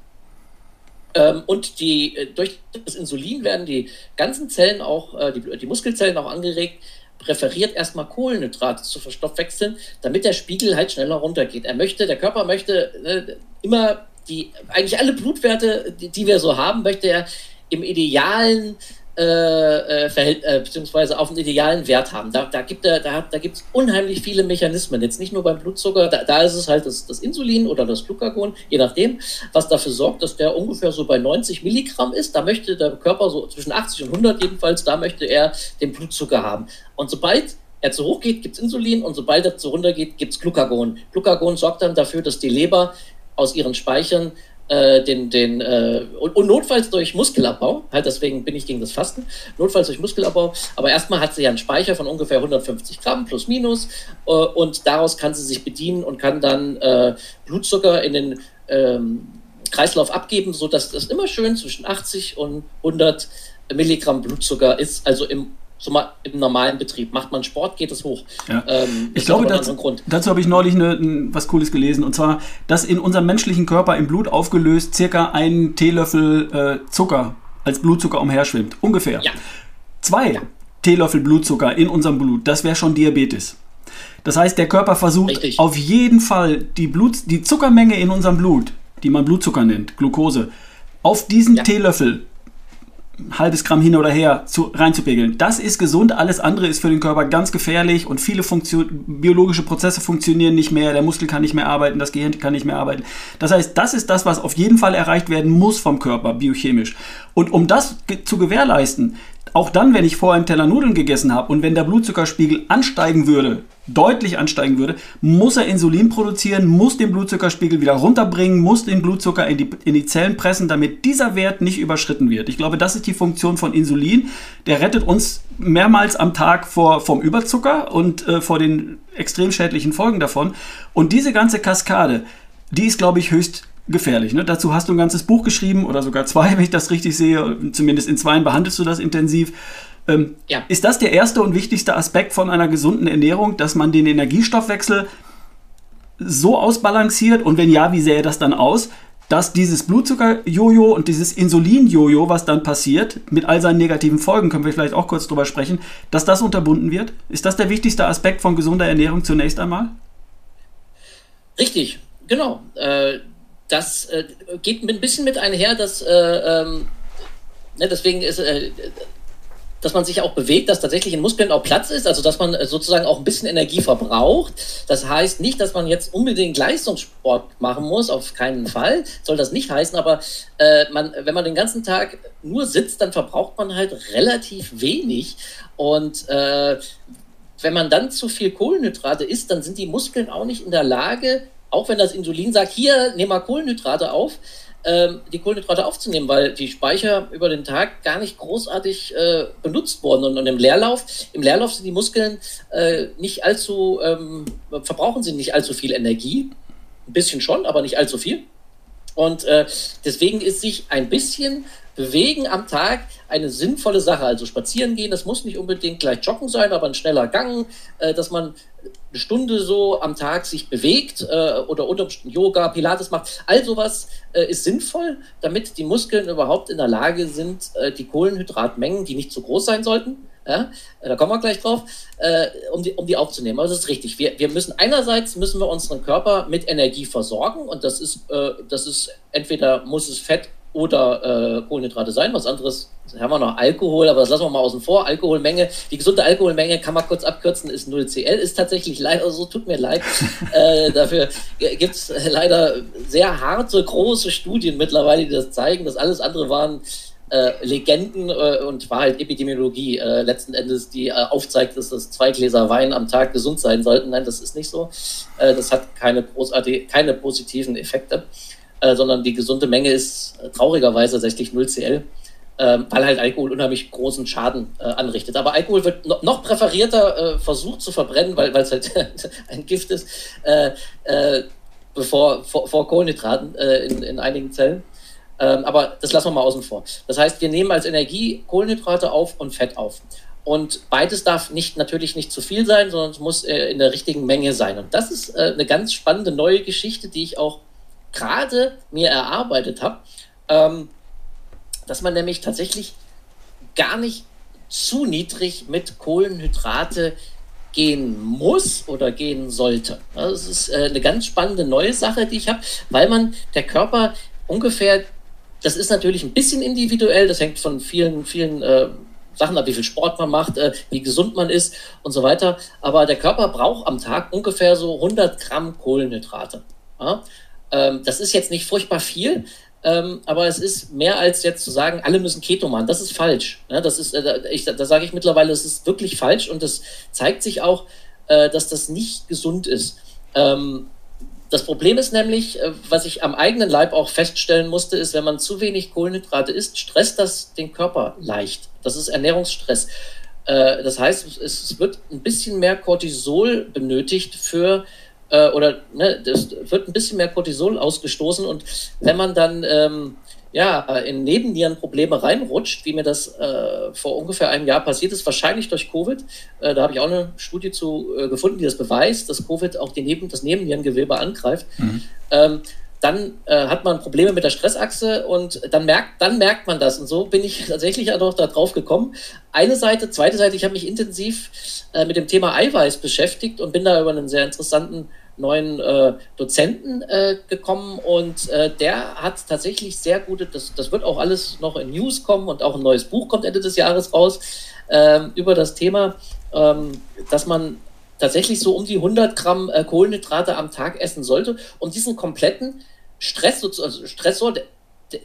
Ähm, und die, äh, durch das Insulin werden die ganzen Zellen auch, äh, die, die Muskelzellen auch angeregt, präferiert erstmal Kohlenhydrate zu verstoffwechseln, damit der Spiegel halt schneller runtergeht. Er möchte, der Körper möchte äh, immer die, eigentlich alle Blutwerte, die, die, wir so haben, möchte er im idealen äh, äh, äh, beziehungsweise auf einen idealen Wert haben. Da, da gibt es da, da gibt's unheimlich viele Mechanismen. Jetzt nicht nur beim Blutzucker, da, da ist es halt das, das, Insulin oder das Glucagon, je nachdem, was dafür sorgt, dass der ungefähr so bei 90 Milligramm ist. Da möchte der Körper so zwischen 80 und 100 jedenfalls, da möchte er den Blutzucker haben. Und sobald er zu hoch geht, gibt es Insulin und sobald er zu runter geht, gibt es Glucagon. Glucagon sorgt dann dafür, dass die Leber aus ihren Speichern äh, den, den, äh, und, und, notfalls durch Muskelabbau, halt deswegen bin ich gegen das Fasten, notfalls durch Muskelabbau, aber erstmal hat sie ja einen Speicher von ungefähr 150 Gramm plus minus äh, und daraus kann sie sich bedienen und kann dann äh, Blutzucker in den ähm, Kreislauf abgeben, sodass das immer schön zwischen 80 und 100 Milligramm Blutzucker ist, also im so mal im normalen Betrieb. Macht man Sport, geht es hoch. Ja. Ähm, ich glaube, dazu, dazu habe ich neulich eine, ein, was Cooles gelesen. Und zwar, dass in unserem menschlichen Körper im Blut aufgelöst circa ein Teelöffel äh, Zucker als Blutzucker umherschwimmt. Ungefähr. Ja. Zwei ja. Teelöffel Blutzucker in unserem Blut, das wäre schon Diabetes. Das heißt, der Körper versucht Richtig. auf jeden Fall die, Blut, die Zuckermenge in unserem Blut, die man Blutzucker nennt, Glucose, auf diesen. Teelöffel halbes Gramm hin oder her zu, reinzupegeln. Das ist gesund, alles andere ist für den Körper ganz gefährlich und viele Funktion, biologische Prozesse funktionieren nicht mehr, der Muskel kann nicht mehr arbeiten, das Gehirn kann nicht mehr arbeiten. Das heißt, das ist das, was auf jeden Fall erreicht werden muss vom Körper, biochemisch. Und um das zu gewährleisten, auch dann, wenn ich vorher einen Teller Nudeln gegessen habe und wenn der Blutzuckerspiegel ansteigen würde, deutlich ansteigen würde, muss er Insulin produzieren, muss den Blutzuckerspiegel wieder runterbringen, muss den Blutzucker in die, in die Zellen pressen, damit dieser Wert nicht überschritten wird. Ich glaube, das ist die Funktion von Insulin. Der rettet uns mehrmals am Tag vor, vom Überzucker und äh, vor den extrem schädlichen Folgen davon. Und diese ganze Kaskade, die ist, glaube ich, höchst gefährlich. Ne? Dazu hast du ein ganzes Buch geschrieben oder sogar zwei, wenn ich das richtig sehe. Zumindest in zwei behandelst du das intensiv. Ähm, ja. Ist das der erste und wichtigste Aspekt von einer gesunden Ernährung, dass man den Energiestoffwechsel so ausbalanciert? Und wenn ja, wie sähe das dann aus? Dass dieses Blutzucker-Jojo und dieses Insulin-Jojo, was dann passiert, mit all seinen negativen Folgen, können wir vielleicht auch kurz drüber sprechen, dass das unterbunden wird? Ist das der wichtigste Aspekt von gesunder Ernährung zunächst einmal? Richtig, genau. Äh, das äh, geht ein bisschen mit einher, dass äh, ähm, ne, deswegen ist äh, dass man sich auch bewegt, dass tatsächlich in Muskeln auch Platz ist, also dass man äh, sozusagen auch ein bisschen Energie verbraucht. Das heißt nicht, dass man jetzt unbedingt Leistungssport machen muss, auf keinen Fall, soll das nicht heißen, aber äh, man, wenn man den ganzen Tag nur sitzt, dann verbraucht man halt relativ wenig und äh, wenn man dann zu viel Kohlenhydrate isst, dann sind die Muskeln auch nicht in der Lage, auch wenn das Insulin sagt, hier, nehm mal Kohlenhydrate auf, ähm, die Kohlenhydrate aufzunehmen, weil die Speicher über den Tag gar nicht großartig äh, benutzt wurden. Und, und, im Leerlauf, im Leerlauf sind die Muskeln äh, nicht allzu, ähm, verbrauchen sie nicht allzu viel Energie. Ein bisschen schon, aber nicht allzu viel. Und äh, deswegen ist sich ein bisschen Bewegen am Tag eine sinnvolle Sache. Also spazieren gehen, das muss nicht unbedingt gleich joggen sein, aber ein schneller Gang, äh, dass man eine Stunde so am Tag sich bewegt äh, oder unter Yoga, Pilates macht. All sowas äh, ist sinnvoll, damit die Muskeln überhaupt in der Lage sind, äh, die Kohlenhydratmengen, die nicht zu groß sein sollten, ja, da kommen wir gleich drauf, äh, um, die, um die aufzunehmen. Also das ist richtig. Wir, wir müssen einerseits müssen wir unseren Körper mit Energie versorgen und das ist, äh, das ist entweder muss es Fett oder äh, Kohlenhydrate sein. Was anderes haben wir noch Alkohol, aber das lassen wir mal außen vor. Alkoholmenge, die gesunde Alkoholmenge kann man kurz abkürzen, ist 0CL, ist tatsächlich leider so, tut mir leid. äh, dafür gibt es leider sehr harte, große Studien mittlerweile, die das zeigen. Das alles andere waren äh, Legenden äh, und war halt Epidemiologie äh, letzten Endes, die äh, aufzeigt, dass das zwei Gläser Wein am Tag gesund sein sollten. Nein, das ist nicht so. Äh, das hat keine, großartige, keine positiven Effekte. Äh, sondern die gesunde Menge ist äh, traurigerweise tatsächlich 0 CL, äh, weil halt Alkohol unheimlich großen Schaden äh, anrichtet. Aber Alkohol wird no noch präferierter äh, versucht zu verbrennen, weil es halt ein Gift ist, bevor, vor, vor Kohlenhydraten in, in einigen Zellen. Ähm, aber das lassen wir mal außen vor. Das heißt, wir nehmen als Energie Kohlenhydrate auf und Fett auf. Und beides darf nicht, natürlich nicht zu viel sein, sondern es muss äh, in der richtigen Menge sein. Und das ist äh, eine ganz spannende neue Geschichte, die ich auch gerade mir erarbeitet habe, ähm, dass man nämlich tatsächlich gar nicht zu niedrig mit Kohlenhydrate gehen muss oder gehen sollte. Das ist äh, eine ganz spannende neue Sache, die ich habe, weil man der Körper ungefähr, das ist natürlich ein bisschen individuell, das hängt von vielen, vielen äh, Sachen ab, wie viel Sport man macht, äh, wie gesund man ist und so weiter. Aber der Körper braucht am Tag ungefähr so 100 Gramm Kohlenhydrate. Ja? Ähm, das ist jetzt nicht furchtbar viel, ähm, aber es ist mehr als jetzt zu sagen, alle müssen Keto machen. Das ist falsch. Ne? Das ist, äh, ich, da sage ich mittlerweile, es ist wirklich falsch und das zeigt sich auch, äh, dass das nicht gesund ist. Ähm, das Problem ist nämlich, äh, was ich am eigenen Leib auch feststellen musste, ist, wenn man zu wenig Kohlenhydrate isst, stresst das den Körper leicht. Das ist Ernährungsstress. Äh, das heißt, es wird ein bisschen mehr Cortisol benötigt für äh, oder ne, es wird ein bisschen mehr Cortisol ausgestoßen und wenn man dann ähm, ja, in Nebennierenprobleme reinrutscht, wie mir das äh, vor ungefähr einem Jahr passiert ist, wahrscheinlich durch Covid. Äh, da habe ich auch eine Studie zu äh, gefunden, die das beweist, dass Covid auch die Neben das Nebennierengewebe angreift. Mhm. Ähm, dann äh, hat man Probleme mit der Stressachse und dann merkt, dann merkt man das. Und so bin ich tatsächlich auch da drauf gekommen. Eine Seite, zweite Seite, ich habe mich intensiv äh, mit dem Thema Eiweiß beschäftigt und bin da über einen sehr interessanten neuen äh, Dozenten äh, gekommen und äh, der hat tatsächlich sehr gute, das, das wird auch alles noch in News kommen und auch ein neues Buch kommt Ende des Jahres raus ähm, über das Thema, ähm, dass man tatsächlich so um die 100 Gramm äh, Kohlenhydrate am Tag essen sollte, um diesen kompletten Stress, also Stressor, der,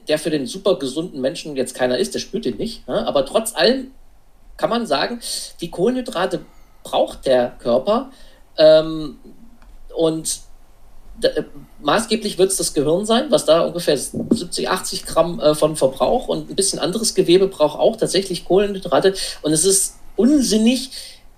der für den super gesunden Menschen jetzt keiner ist, der spürt den nicht, ja, aber trotz allem kann man sagen, die Kohlenhydrate braucht der Körper, ähm, und äh, maßgeblich wird es das Gehirn sein, was da ungefähr 70, 80 Gramm äh, von Verbrauch und ein bisschen anderes Gewebe braucht auch tatsächlich Kohlenhydrate. Und es ist unsinnig,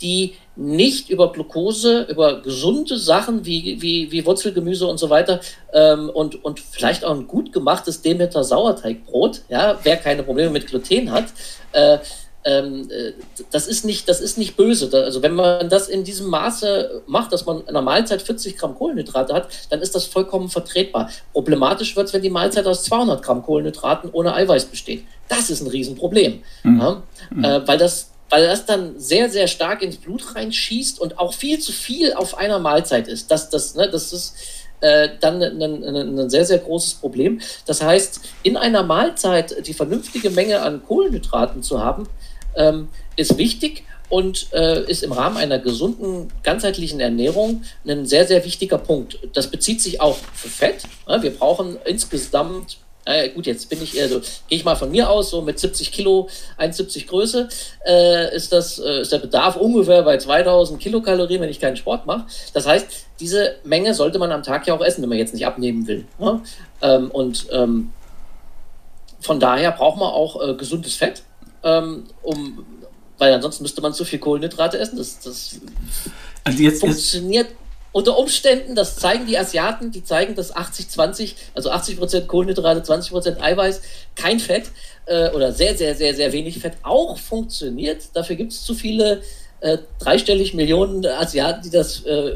die nicht über Glucose, über gesunde Sachen wie, wie, wie Wurzelgemüse und so weiter ähm, und, und vielleicht auch ein gut gemachtes Demeter Sauerteigbrot, ja, wer keine Probleme mit Gluten hat, äh, ähm, äh, das, ist nicht, das ist nicht böse. Also wenn man das in diesem Maße macht, dass man in einer Mahlzeit 40 Gramm Kohlenhydrate hat, dann ist das vollkommen vertretbar. Problematisch wird es, wenn die Mahlzeit aus 200 Gramm Kohlenhydraten ohne Eiweiß besteht. Das ist ein Riesenproblem, mhm. ja? mhm. Äh, weil das weil das dann sehr, sehr stark ins Blut reinschießt und auch viel zu viel auf einer Mahlzeit ist. Das, das, ne, das ist äh, dann ein, sehr, sehr großes Problem. Das heißt, in einer Mahlzeit die vernünftige Menge an Kohlenhydraten zu haben, ähm, ist wichtig und äh, ist im Rahmen einer gesunden, ganzheitlichen Ernährung ein sehr, sehr wichtiger Punkt. Das bezieht sich auch für Fett. Ja, wir brauchen insgesamt, äh, gut, jetzt bin ich eher so, gehe ich mal von mir aus, so mit 70 Kilo, 1,70 Größe, äh, ist, das, äh, ist der Bedarf ungefähr bei 2000 Kilokalorien, wenn ich keinen Sport mache. Das heißt, diese Menge sollte man am Tag ja auch essen, wenn man jetzt nicht abnehmen will. Ja? Ähm, und ähm, von daher braucht man auch äh, gesundes Fett ähm, um, weil ansonsten müsste man zu viel Kohlenhydrate essen. Das, das also jetzt, funktioniert jetzt. Unter Umständen, das zeigen die Asiaten, die zeigen, dass 80-20, also 80% Kohlenhydrate, 20% Eiweiß, kein Fett äh, oder sehr, sehr, sehr, sehr wenig Fett auch funktioniert. Dafür gibt es zu viele äh, dreistellig Millionen Asiaten, die das äh,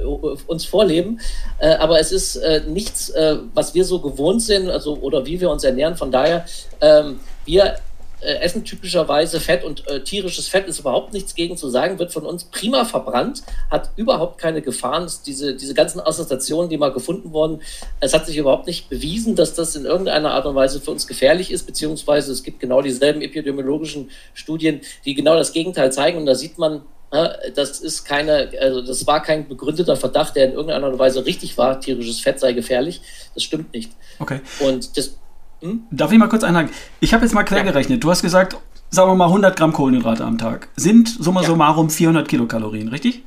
uns vorleben. Äh, aber es ist äh, nichts, äh, was wir so gewohnt sind, also oder wie wir uns ernähren. Von daher, ähm, wir äh, essen typischerweise Fett und äh, tierisches Fett ist überhaupt nichts gegen zu sagen, wird von uns prima verbrannt, hat überhaupt keine Gefahren. Diese, diese ganzen Assoziationen, die mal gefunden wurden, es hat sich überhaupt nicht bewiesen, dass das in irgendeiner Art und Weise für uns gefährlich ist, beziehungsweise es gibt genau dieselben epidemiologischen Studien, die genau das Gegenteil zeigen und da sieht man, das ist keine, also das war kein begründeter Verdacht, der in irgendeiner Art und Weise richtig war, tierisches Fett sei gefährlich. Das stimmt nicht. Okay. Und das, hm? Darf ich mal kurz einhaken? Ich habe jetzt mal quer gerechnet. Du hast gesagt, sagen wir mal 100 Gramm Kohlenhydrate am Tag. Sind summa ja. summarum 400 Kilokalorien, richtig?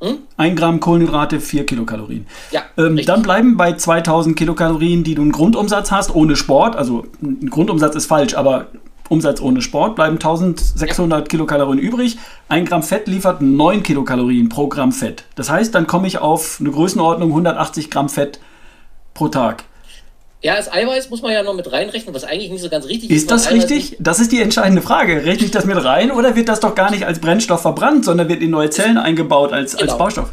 Hm? Ein Gramm Kohlenhydrate, 4 Kilokalorien. Ja, ähm, dann bleiben bei 2000 Kilokalorien, die du einen Grundumsatz hast, ohne Sport. Also ein Grundumsatz ist falsch, aber Umsatz ohne Sport bleiben 1600 ja. Kilokalorien übrig. Ein Gramm Fett liefert 9 Kilokalorien pro Gramm Fett. Das heißt, dann komme ich auf eine Größenordnung 180 Gramm Fett pro Tag. Ja, das Eiweiß muss man ja noch mit reinrechnen, was eigentlich nicht so ganz richtig ist. Ist das richtig? Das ist die entscheidende Frage. Rechne ich das mit rein oder wird das doch gar nicht als Brennstoff verbrannt, sondern wird in neue Zellen eingebaut als, genau. als Baustoff?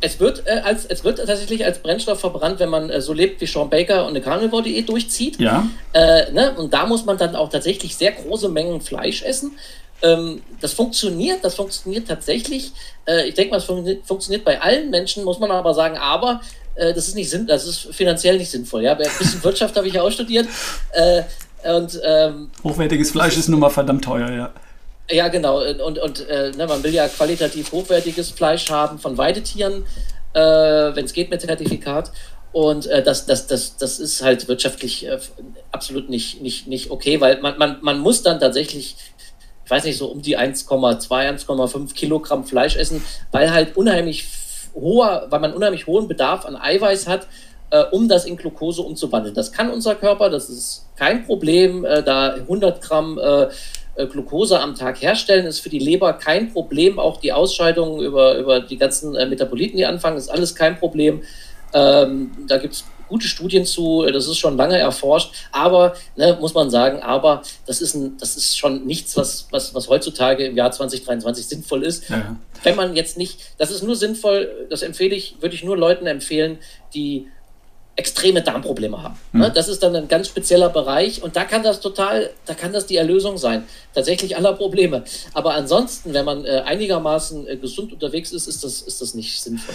Es wird, äh, als, es wird tatsächlich als Brennstoff verbrannt, wenn man äh, so lebt wie Sean Baker und eine Carnivore-Diät durchzieht. Ja. Äh, ne? Und da muss man dann auch tatsächlich sehr große Mengen Fleisch essen. Ähm, das funktioniert, das funktioniert tatsächlich. Äh, ich denke mal, es fun funktioniert bei allen Menschen, muss man aber sagen, aber äh, das ist nicht sinn, das ist finanziell nicht sinnvoll. Ja? Ein bisschen Wirtschaft habe ich ja auch studiert. Äh, und, ähm, Hochwertiges Fleisch ist nun mal verdammt teuer, ja. Ja, genau. Und, und äh, ne, man will ja qualitativ hochwertiges Fleisch haben von Weidetieren, äh, wenn es geht mit Zertifikat. Und äh, das, das, das, das ist halt wirtschaftlich äh, absolut nicht, nicht, nicht okay, weil man, man, man muss dann tatsächlich, ich weiß nicht, so um die 1,2, 1,5 Kilogramm Fleisch essen, weil halt unheimlich hoher, weil man unheimlich hohen Bedarf an Eiweiß hat, äh, um das in Glucose umzuwandeln. Das kann unser Körper, das ist kein Problem, äh, da 100 Gramm äh, äh, Glucose am Tag herstellen, ist für die Leber kein Problem. Auch die Ausscheidungen über, über die ganzen äh, Metaboliten, die anfangen, ist alles kein Problem. Ähm, da gibt es gute Studien zu, das ist schon lange erforscht, aber, ne, muss man sagen, aber das ist, ein, das ist schon nichts, was, was, was heutzutage im Jahr 2023 sinnvoll ist. Ja. Wenn man jetzt nicht, das ist nur sinnvoll, das empfehle ich, würde ich nur Leuten empfehlen, die extreme Darmprobleme haben. Mhm. Das ist dann ein ganz spezieller Bereich und da kann das total, da kann das die Erlösung sein, tatsächlich aller Probleme. Aber ansonsten, wenn man äh, einigermaßen äh, gesund unterwegs ist, ist das, ist das nicht sinnvoll.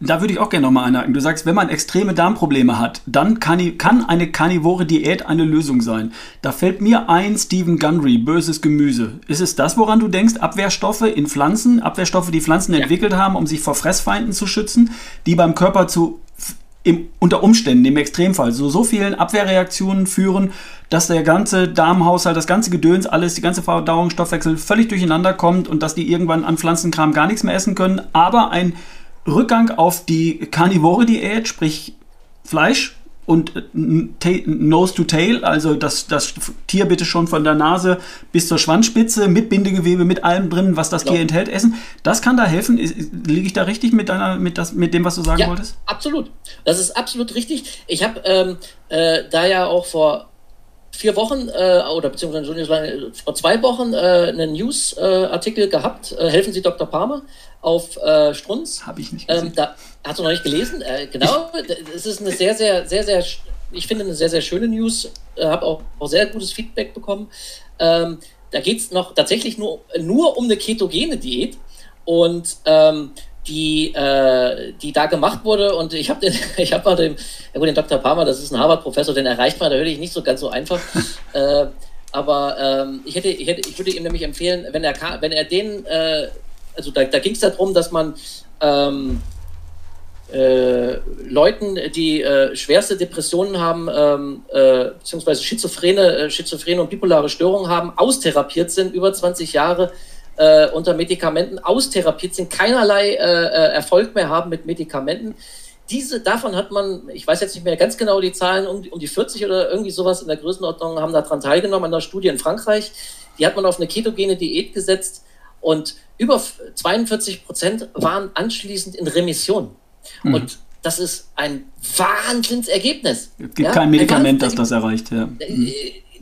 Da würde ich auch gerne nochmal einhaken. Du sagst, wenn man extreme Darmprobleme hat, dann kann, kann eine karnivore Diät eine Lösung sein. Da fällt mir ein Stephen Gundry, böses Gemüse. Ist es das, woran du denkst? Abwehrstoffe in Pflanzen, Abwehrstoffe, die Pflanzen ja. entwickelt haben, um sich vor Fressfeinden zu schützen, die beim Körper zu im, unter Umständen, im Extremfall, so, so vielen Abwehrreaktionen führen, dass der ganze Darmhaushalt, das ganze Gedöns, alles, die ganze Verdauungsstoffwechsel völlig durcheinander kommt und dass die irgendwann an Pflanzenkram gar nichts mehr essen können. Aber ein Rückgang auf die Karnivore-Diät, sprich Fleisch, und äh, Nose to Tail, also das, das Tier bitte schon von der Nase bis zur Schwanzspitze mit Bindegewebe, mit allem drin, was das. Tier enthält, essen. Das kann da helfen. Liege ich da richtig mit, deiner, mit, das, mit dem, was du sagen ja, wolltest? Absolut. Das ist absolut richtig. Ich habe ähm, äh, da ja auch vor vier Wochen äh, oder beziehungsweise vor zwei Wochen äh, einen News-Artikel gehabt. Äh, helfen Sie Dr. Palmer auf äh, Strunz. Habe ich nicht ähm, gesehen. Ähm, da, hast du noch nicht gelesen? Äh, genau. Es ist eine sehr, sehr, sehr, sehr, ich finde eine sehr, sehr schöne News. Äh, Habe auch, auch sehr gutes Feedback bekommen. Ähm, da geht es noch tatsächlich nur, nur um eine ketogene Diät. Und ähm, die, äh, die da gemacht wurde. Und ich habe den, ich habe mal den, ja gut, den Dr. Palmer, das ist ein Harvard-Professor, den erreicht man natürlich nicht so ganz so einfach. äh, aber ähm, ich, hätte, ich, hätte, ich würde ihm nämlich empfehlen, wenn er, wenn er den, äh, also da, da ging es darum, dass man ähm, äh, Leuten, die äh, schwerste Depressionen haben, ähm, äh, beziehungsweise schizophrene, schizophrene und bipolare Störungen haben, austherapiert sind, über 20 Jahre äh, unter Medikamenten austherapiert sind, keinerlei äh, äh, Erfolg mehr haben mit Medikamenten. Diese, davon hat man, ich weiß jetzt nicht mehr ganz genau die Zahlen, um, um die 40 oder irgendwie sowas in der Größenordnung haben daran teilgenommen, an der Studie in Frankreich. Die hat man auf eine ketogene Diät gesetzt und über 42 Prozent waren anschließend in Remission. Mhm. Und das ist ein Wahnsinnsergebnis. Es gibt ja? kein Medikament, das das erreicht. Ja. Mhm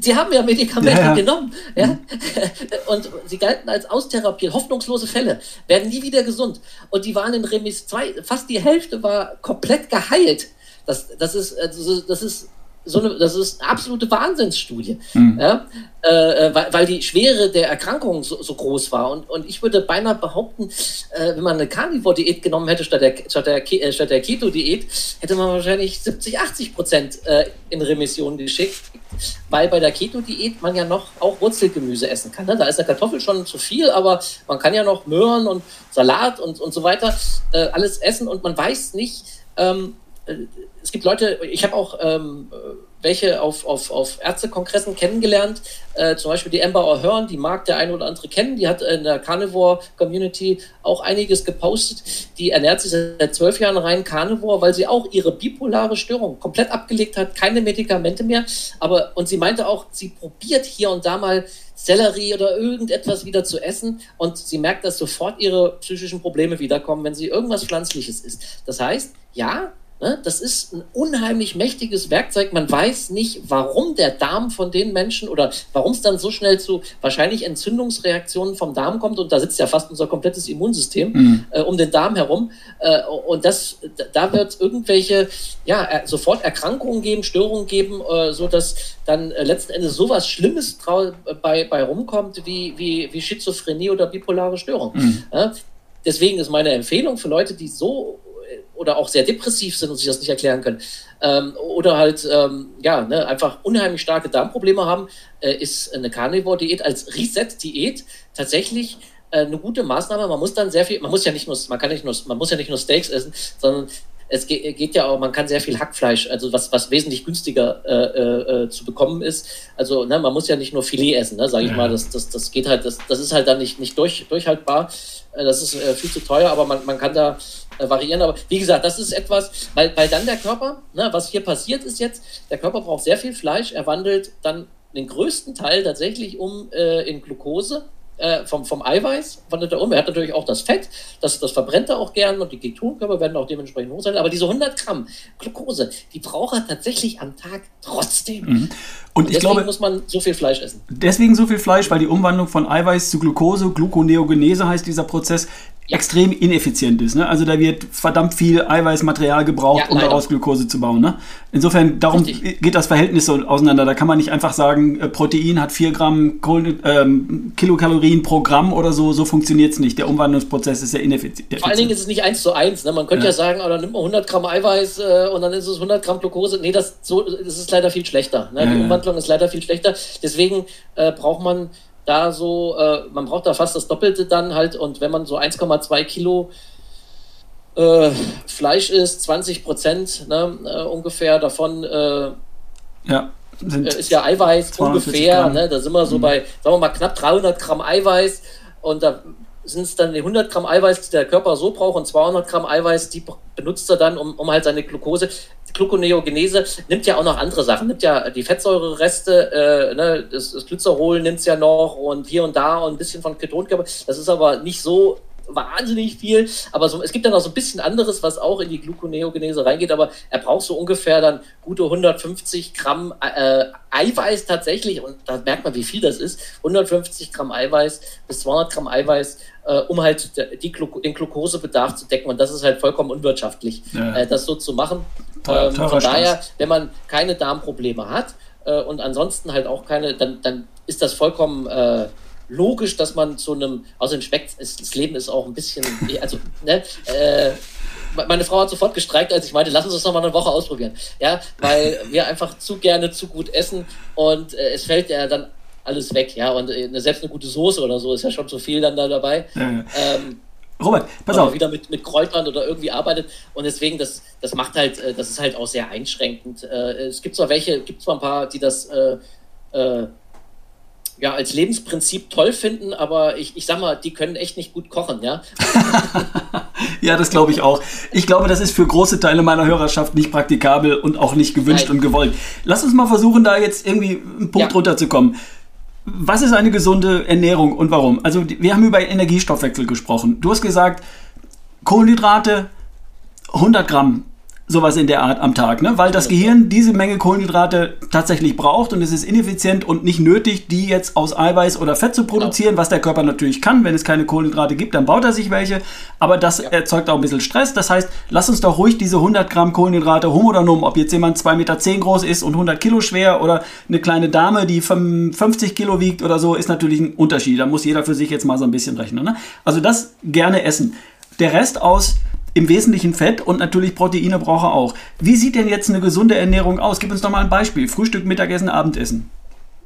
sie haben ja Medikamente ja, ja. genommen. Ja? Mhm. Und sie galten als austherapiert. Hoffnungslose Fälle werden nie wieder gesund. Und die waren in Remis 2, fast die Hälfte war komplett geheilt. Das, das, ist, also, das ist so eine, das ist eine absolute Wahnsinnsstudie, mhm. ja? Äh, äh, weil, weil, die Schwere der Erkrankung so, so, groß war. Und, und ich würde beinahe behaupten, äh, wenn man eine Carnivore-Diät genommen hätte statt der, statt der, äh, statt der Keto-Diät, hätte man wahrscheinlich 70, 80 Prozent äh, in Remission geschickt, weil bei der Keto-Diät man ja noch auch Wurzelgemüse essen kann. Ne? Da ist der Kartoffel schon zu viel, aber man kann ja noch Möhren und Salat und, und so weiter äh, alles essen und man weiß nicht, ähm, es gibt Leute, ich habe auch ähm, welche auf, auf, auf Ärztekongressen kennengelernt, äh, zum Beispiel die Amber O'Hearn, die mag der eine oder andere kennen, die hat in der Carnivore-Community auch einiges gepostet. Die ernährt sich seit zwölf Jahren rein Carnivore, weil sie auch ihre bipolare Störung komplett abgelegt hat, keine Medikamente mehr. Aber und sie meinte auch, sie probiert hier und da mal Sellerie oder irgendetwas wieder zu essen und sie merkt, dass sofort ihre psychischen Probleme wiederkommen, wenn sie irgendwas Pflanzliches isst. Das heißt, ja? Das ist ein unheimlich mächtiges Werkzeug. Man weiß nicht, warum der Darm von den Menschen oder warum es dann so schnell zu wahrscheinlich Entzündungsreaktionen vom Darm kommt. Und da sitzt ja fast unser komplettes Immunsystem mhm. äh, um den Darm herum. Äh, und das, da wird es irgendwelche, ja, sofort Erkrankungen geben, Störungen geben, äh, sodass dann äh, letzten Endes sowas Schlimmes bei, bei rumkommt wie, wie, wie Schizophrenie oder bipolare Störung. Mhm. deswegen ist meine Empfehlung für Leute, die so oder auch sehr depressiv sind und sich das nicht erklären können. Ähm, oder halt ähm, ja, ne, einfach unheimlich starke Darmprobleme haben, äh, ist eine Carnivore-Diät als Reset-Diät tatsächlich äh, eine gute Maßnahme. Man muss dann sehr viel, man muss ja nicht nur, man kann nicht nur, man muss ja nicht nur Steaks essen, sondern es geht, geht, ja auch, man kann sehr viel Hackfleisch, also was, was wesentlich günstiger äh, äh, äh, zu bekommen ist. Also ne, man muss ja nicht nur Filet essen, ne, sage ich ja. mal. Das, das, das geht halt, das, das ist halt dann nicht, nicht durch, durchhaltbar. Äh, das ist äh, viel zu teuer, aber man, man kann da variieren. Aber wie gesagt, das ist etwas, weil, weil dann der Körper, ne, was hier passiert ist jetzt, der Körper braucht sehr viel Fleisch, er wandelt dann den größten Teil tatsächlich um in Glucose äh, vom, vom Eiweiß wandelt er um. Er hat natürlich auch das Fett, das, das verbrennt er auch gern und die Ketonkörper werden auch dementsprechend hoch sein. Aber diese 100 Gramm Glucose, die braucht er tatsächlich am Tag trotzdem. Mhm. Und, und ich glaube, muss man so viel Fleisch essen. Deswegen so viel Fleisch, weil die Umwandlung von Eiweiß zu Glucose, Gluconeogenese heißt dieser Prozess, ja. extrem ineffizient ist. Ne? Also da wird verdammt viel Eiweißmaterial gebraucht, ja, um daraus Glukose zu bauen. Ne? Insofern, darum Richtig. geht das Verhältnis so auseinander. Da kann man nicht einfach sagen, äh, Protein hat 4 Gramm Kohl, ähm, Kilokalorien pro Gramm oder so. So funktioniert es nicht. Der Umwandlungsprozess ist sehr ineffizient. Vor allen Dingen ist es nicht eins zu eins. Ne? Man könnte ja, ja sagen, oh, dann nimmt man 100 Gramm Eiweiß äh, und dann ist es 100 Gramm Glukose. Nee, das, so, das ist leider viel schlechter. Ne? Die Umwandlung ist leider viel schlechter. Deswegen äh, braucht man da so, äh, man braucht da fast das Doppelte dann halt. Und wenn man so 1,2 Kilo äh, Fleisch isst, 20 Prozent ne, äh, ungefähr davon äh, ja, äh, ist ja Eiweiß ungefähr, ne, da sind wir so mhm. bei, sagen wir mal, knapp 300 Gramm Eiweiß. Und da sind es dann die 100 Gramm Eiweiß, die der Körper so braucht. Und 200 Gramm Eiweiß, die benutzt er dann, um, um halt seine Glucose. Gluconeogenese nimmt ja auch noch andere Sachen, nimmt ja die Fettsäurereste, äh, ne, das, das Glycerol nimmt es ja noch und hier und da und ein bisschen von Ketonkörper. Das ist aber nicht so wahnsinnig viel, aber so, es gibt dann auch so ein bisschen anderes, was auch in die Gluconeogenese reingeht, aber er braucht so ungefähr dann gute 150 Gramm äh, Eiweiß tatsächlich und da merkt man, wie viel das ist, 150 Gramm Eiweiß bis 200 Gramm Eiweiß, äh, um halt die den Glukosebedarf zu decken und das ist halt vollkommen unwirtschaftlich, ja. äh, das so zu machen. Ähm, von daher, wenn man keine Darmprobleme hat äh, und ansonsten halt auch keine, dann, dann ist das vollkommen äh, logisch, dass man zu einem, außerdem schmeckt das Leben ist auch ein bisschen, also, ne, äh, meine Frau hat sofort gestreikt, als ich meinte, lass uns das noch mal eine Woche ausprobieren. Ja, weil wir einfach zu gerne zu gut essen und äh, es fällt ja dann alles weg. Ja, und äh, selbst eine gute Soße oder so ist ja schon zu viel dann da dabei. Ja. Ähm, Robert, pass auf. wieder mit, mit Kräutern oder irgendwie arbeitet. Und deswegen, das, das macht halt, äh, das ist halt auch sehr einschränkend. Äh, es gibt zwar welche, gibt zwar ein paar, die das äh, äh, ja, als Lebensprinzip toll finden, aber ich, ich sag mal, die können echt nicht gut kochen, ja. ja, das glaube ich auch. Ich glaube, das ist für große Teile meiner Hörerschaft nicht praktikabel und auch nicht gewünscht Nein. und gewollt. Lass uns mal versuchen, da jetzt irgendwie einen Punkt ja. runterzukommen. Was ist eine gesunde Ernährung und warum? Also, wir haben über Energiestoffwechsel gesprochen. Du hast gesagt, Kohlenhydrate 100 Gramm sowas in der Art am Tag, ne? weil das Gehirn diese Menge Kohlenhydrate tatsächlich braucht und es ist ineffizient und nicht nötig, die jetzt aus Eiweiß oder Fett zu produzieren, was der Körper natürlich kann. Wenn es keine Kohlenhydrate gibt, dann baut er sich welche, aber das ja. erzeugt auch ein bisschen Stress. Das heißt, lass uns doch ruhig diese 100 Gramm Kohlenhydrate homo oder num, ob jetzt jemand 2,10 Meter groß ist und 100 Kilo schwer oder eine kleine Dame, die 50 Kilo wiegt oder so, ist natürlich ein Unterschied. Da muss jeder für sich jetzt mal so ein bisschen rechnen. Ne? Also das gerne essen. Der Rest aus im Wesentlichen Fett und natürlich Proteine braucht er auch. Wie sieht denn jetzt eine gesunde Ernährung aus? Gib uns doch mal ein Beispiel. Frühstück, Mittagessen, Abendessen.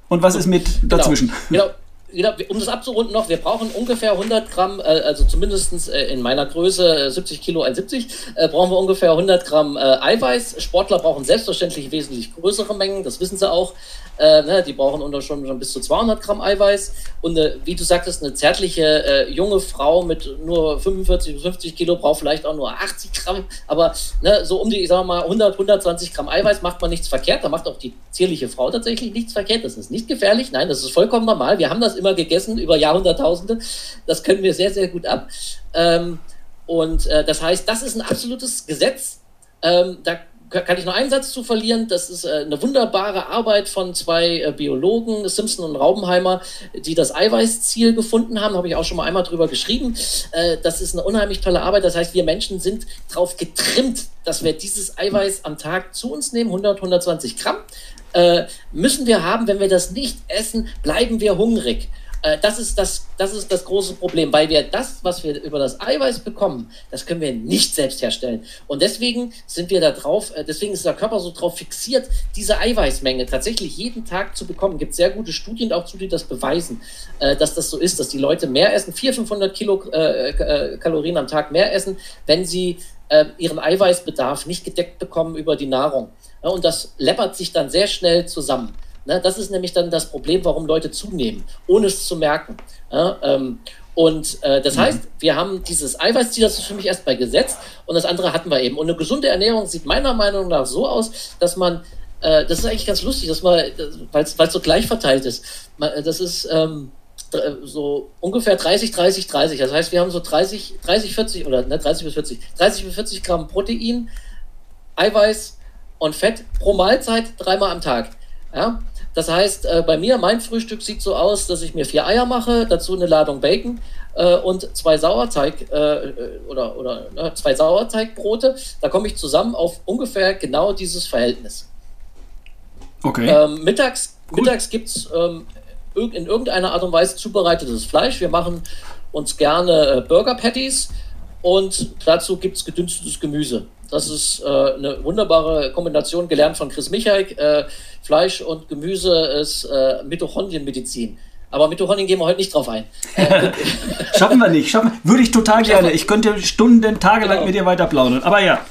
Und was ist mit genau. dazwischen? Genau. genau um das abzurunden noch, wir brauchen ungefähr 100 Gramm, äh, also zumindest äh, in meiner Größe, 70 Kilo 1,70, brauchen wir ungefähr 100 Gramm Eiweiß. Sportler brauchen selbstverständlich wesentlich größere Mengen, das wissen sie auch. Äh, ne, die brauchen unter schon, schon bis zu 200 Gramm Eiweiß. Und eine, wie du sagtest, eine zärtliche äh, junge Frau mit nur 45 bis 50 Kilo braucht vielleicht auch nur 80 Gramm. Aber ne, so um die, ich sag mal, 100, 120 Gramm Eiweiß macht man nichts verkehrt. Da macht auch die zierliche Frau tatsächlich nichts verkehrt. Das ist nicht gefährlich. Nein, das ist vollkommen normal. Wir haben das immer gegessen über Jahrhunderttausende. Das können wir sehr, sehr gut ab. Ähm, und äh, das heißt, das ist ein absolutes Gesetz. Ähm, da kann ich noch einen Satz zu verlieren. Das ist äh, eine wunderbare Arbeit von zwei äh, Biologen, Simpson und Raubenheimer, die das Eiweißziel gefunden haben. Habe ich auch schon mal einmal drüber geschrieben. Äh, das ist eine unheimlich tolle Arbeit. Das heißt, wir Menschen sind darauf getrimmt, dass wir dieses Eiweiß am Tag zu uns nehmen, 100, 120 Gramm. müssen wir haben, wenn wir das nicht essen, bleiben wir hungrig. Äh, das, ist das, das ist das große Problem, weil wir das, was wir über das Eiweiß bekommen, das können wir nicht selbst herstellen. Und deswegen sind wir da drauf, äh, deswegen ist der Körper so drauf fixiert, diese Eiweißmenge tatsächlich jeden Tag zu bekommen. Gibt sehr gute Studien auch zu, die das beweisen, äh, dass das so ist, dass die Leute mehr essen, 400, 500 Kilokalorien am Tag mehr essen, wenn sie ihren Eiweißbedarf nicht gedeckt bekommen über die Nahrung. Und das läppert sich dann sehr schnell zusammen. Ne, das ist nämlich dann das Problem, warum Leute zunehmen, ohne es zu merken. Ja, ähm, und äh, das mhm. heißt, wir haben dieses Eiweißziel, das ist für mich erst bei Gesetz, und das andere hatten wir eben. Und eine gesunde Ernährung sieht meiner Meinung nach so aus, dass man, äh, das ist eigentlich ganz lustig, dass man, weil es so gleich verteilt ist, man, das ist ähm, so ungefähr 30, 30, 30. Das heißt, wir haben so 30, 30, 40 oder ne, 30 bis 40, 30 bis 40 Gramm Protein, Eiweiß und Fett pro Mahlzeit dreimal am Tag. Ja? Das heißt, äh, bei mir, mein Frühstück sieht so aus, dass ich mir vier Eier mache, dazu eine Ladung Bacon äh, und zwei Sauerteig äh, äh oder, oder ne, zwei Sauerteigbrote. Da komme ich zusammen auf ungefähr genau dieses Verhältnis. Okay. Ähm, mittags mittags gibt es ähm, in irgendeiner Art und Weise zubereitetes Fleisch. Wir machen uns gerne äh, Burger Patties und dazu gibt es gedünstetes Gemüse. Das ist äh, eine wunderbare Kombination, gelernt von Chris Michaik. Äh, Fleisch und Gemüse ist äh, Mitochondrienmedizin. Aber Mitochondrien gehen wir heute nicht drauf ein. Schaffen wir nicht. Schaffen, würde ich total gerne. Ich könnte Stunden, tagelang genau. mit dir weiter plaudern. Aber ja,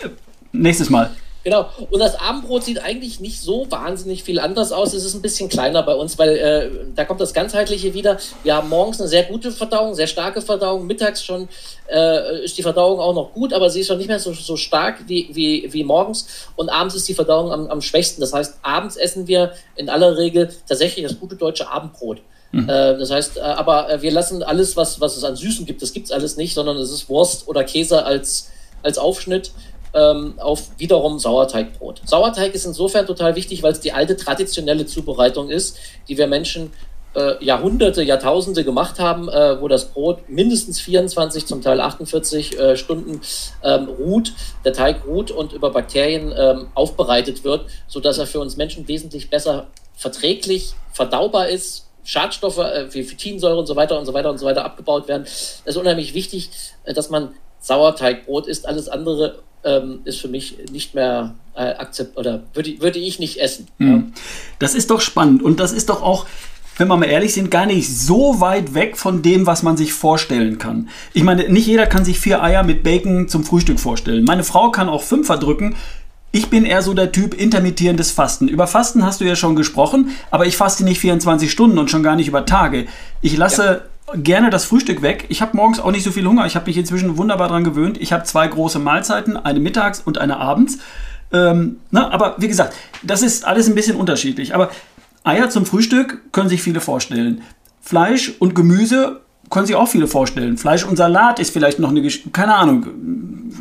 nächstes Mal. Genau. Und das Abendbrot sieht eigentlich nicht so wahnsinnig viel anders aus. Es ist ein bisschen kleiner bei uns, weil äh, da kommt das Ganzheitliche wieder. Wir haben morgens eine sehr gute Verdauung, sehr starke Verdauung. Mittags schon äh, ist die Verdauung auch noch gut, aber sie ist schon nicht mehr so, so stark wie, wie, wie morgens. Und abends ist die Verdauung am, am schwächsten. Das heißt, abends essen wir in aller Regel tatsächlich das gute deutsche Abendbrot. Mhm. Äh, das heißt, äh, aber äh, wir lassen alles, was, was es an Süßen gibt, das gibt es alles nicht, sondern es ist Wurst oder Käse als, als Aufschnitt ähm, auf wiederum Sauerteigbrot. Sauerteig ist insofern total wichtig, weil es die alte traditionelle Zubereitung ist, die wir Menschen äh, Jahrhunderte, Jahrtausende gemacht haben, äh, wo das Brot mindestens 24, zum Teil 48 äh, Stunden ähm, ruht, der Teig ruht und über Bakterien ähm, aufbereitet wird, sodass er für uns Menschen wesentlich besser verträglich, verdaubar ist, Schadstoffe äh, wie Phytinsäure und so weiter und so weiter und so weiter abgebaut werden. Es ist unheimlich wichtig, äh, dass man Sauerteigbrot isst. Alles andere ähm, ist für mich nicht mehr äh, akzept oder würde, würde ich nicht essen. Mhm. Das ist doch spannend und das ist doch auch, wenn wir mal ehrlich sind, gar nicht so weit weg von dem, was man sich vorstellen kann. Ich meine, nicht jeder kann sich vier Eier mit Bacon zum Frühstück vorstellen. Meine Frau kann auch fünf verdrücken. Ich bin eher so der Typ intermittierendes Fasten. Über Fasten hast du ja schon gesprochen, aber ich faste nicht 24 Stunden und schon gar nicht über Tage. Ich lasse ja gerne das Frühstück weg. Ich habe morgens auch nicht so viel Hunger. Ich habe mich inzwischen wunderbar daran gewöhnt. Ich habe zwei große Mahlzeiten, eine mittags und eine abends. Ähm, na, aber wie gesagt, das ist alles ein bisschen unterschiedlich. Aber Eier zum Frühstück können sich viele vorstellen. Fleisch und Gemüse können sich auch viele vorstellen. Fleisch und Salat ist vielleicht noch eine Geschichte. Keine Ahnung.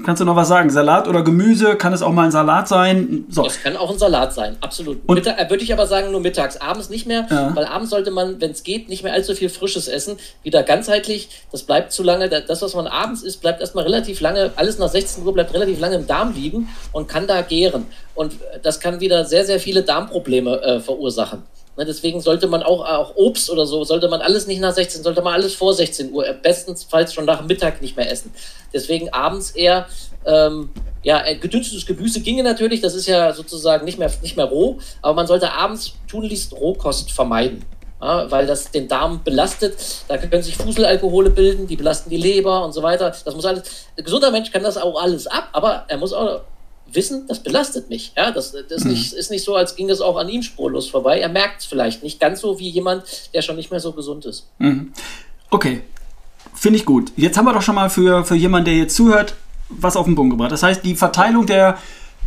Kannst du noch was sagen? Salat oder Gemüse? Kann es auch mal ein Salat sein? So. Es kann auch ein Salat sein, absolut. Und Mittag, äh, würde ich aber sagen, nur mittags. Abends nicht mehr, ja. weil abends sollte man, wenn es geht, nicht mehr allzu viel Frisches essen. Wieder ganzheitlich. Das bleibt zu lange. Das, was man abends isst, bleibt erstmal relativ lange, alles nach 16 Uhr bleibt relativ lange im Darm liegen und kann da gären. Und das kann wieder sehr, sehr viele Darmprobleme äh, verursachen. Ne, deswegen sollte man auch, auch Obst oder so, sollte man alles nicht nach 16, sollte man alles vor 16 Uhr, bestenfalls schon nach Mittag nicht mehr essen. Deswegen abends eher, ähm, ja, gedünstetes Gemüse ginge natürlich, das ist ja sozusagen nicht mehr, nicht mehr roh, aber man sollte abends tunlichst Rohkost vermeiden. Ja, weil das den Darm belastet. Da können sich Fuselalkohole bilden, die belasten die Leber und so weiter. Das muss alles. Ein gesunder Mensch kann das auch alles ab, aber er muss auch wissen, das belastet mich. Ja, das, das mhm. nicht, ist nicht so, als ging das auch an ihm spurlos vorbei. Er merkt es vielleicht nicht ganz so wie jemand, der schon nicht mehr so gesund ist. Mhm. Okay, finde ich gut. Jetzt haben wir doch schon mal für, für jemanden, der jetzt zuhört, was auf den Punkt gebracht. Das heißt, die Verteilung der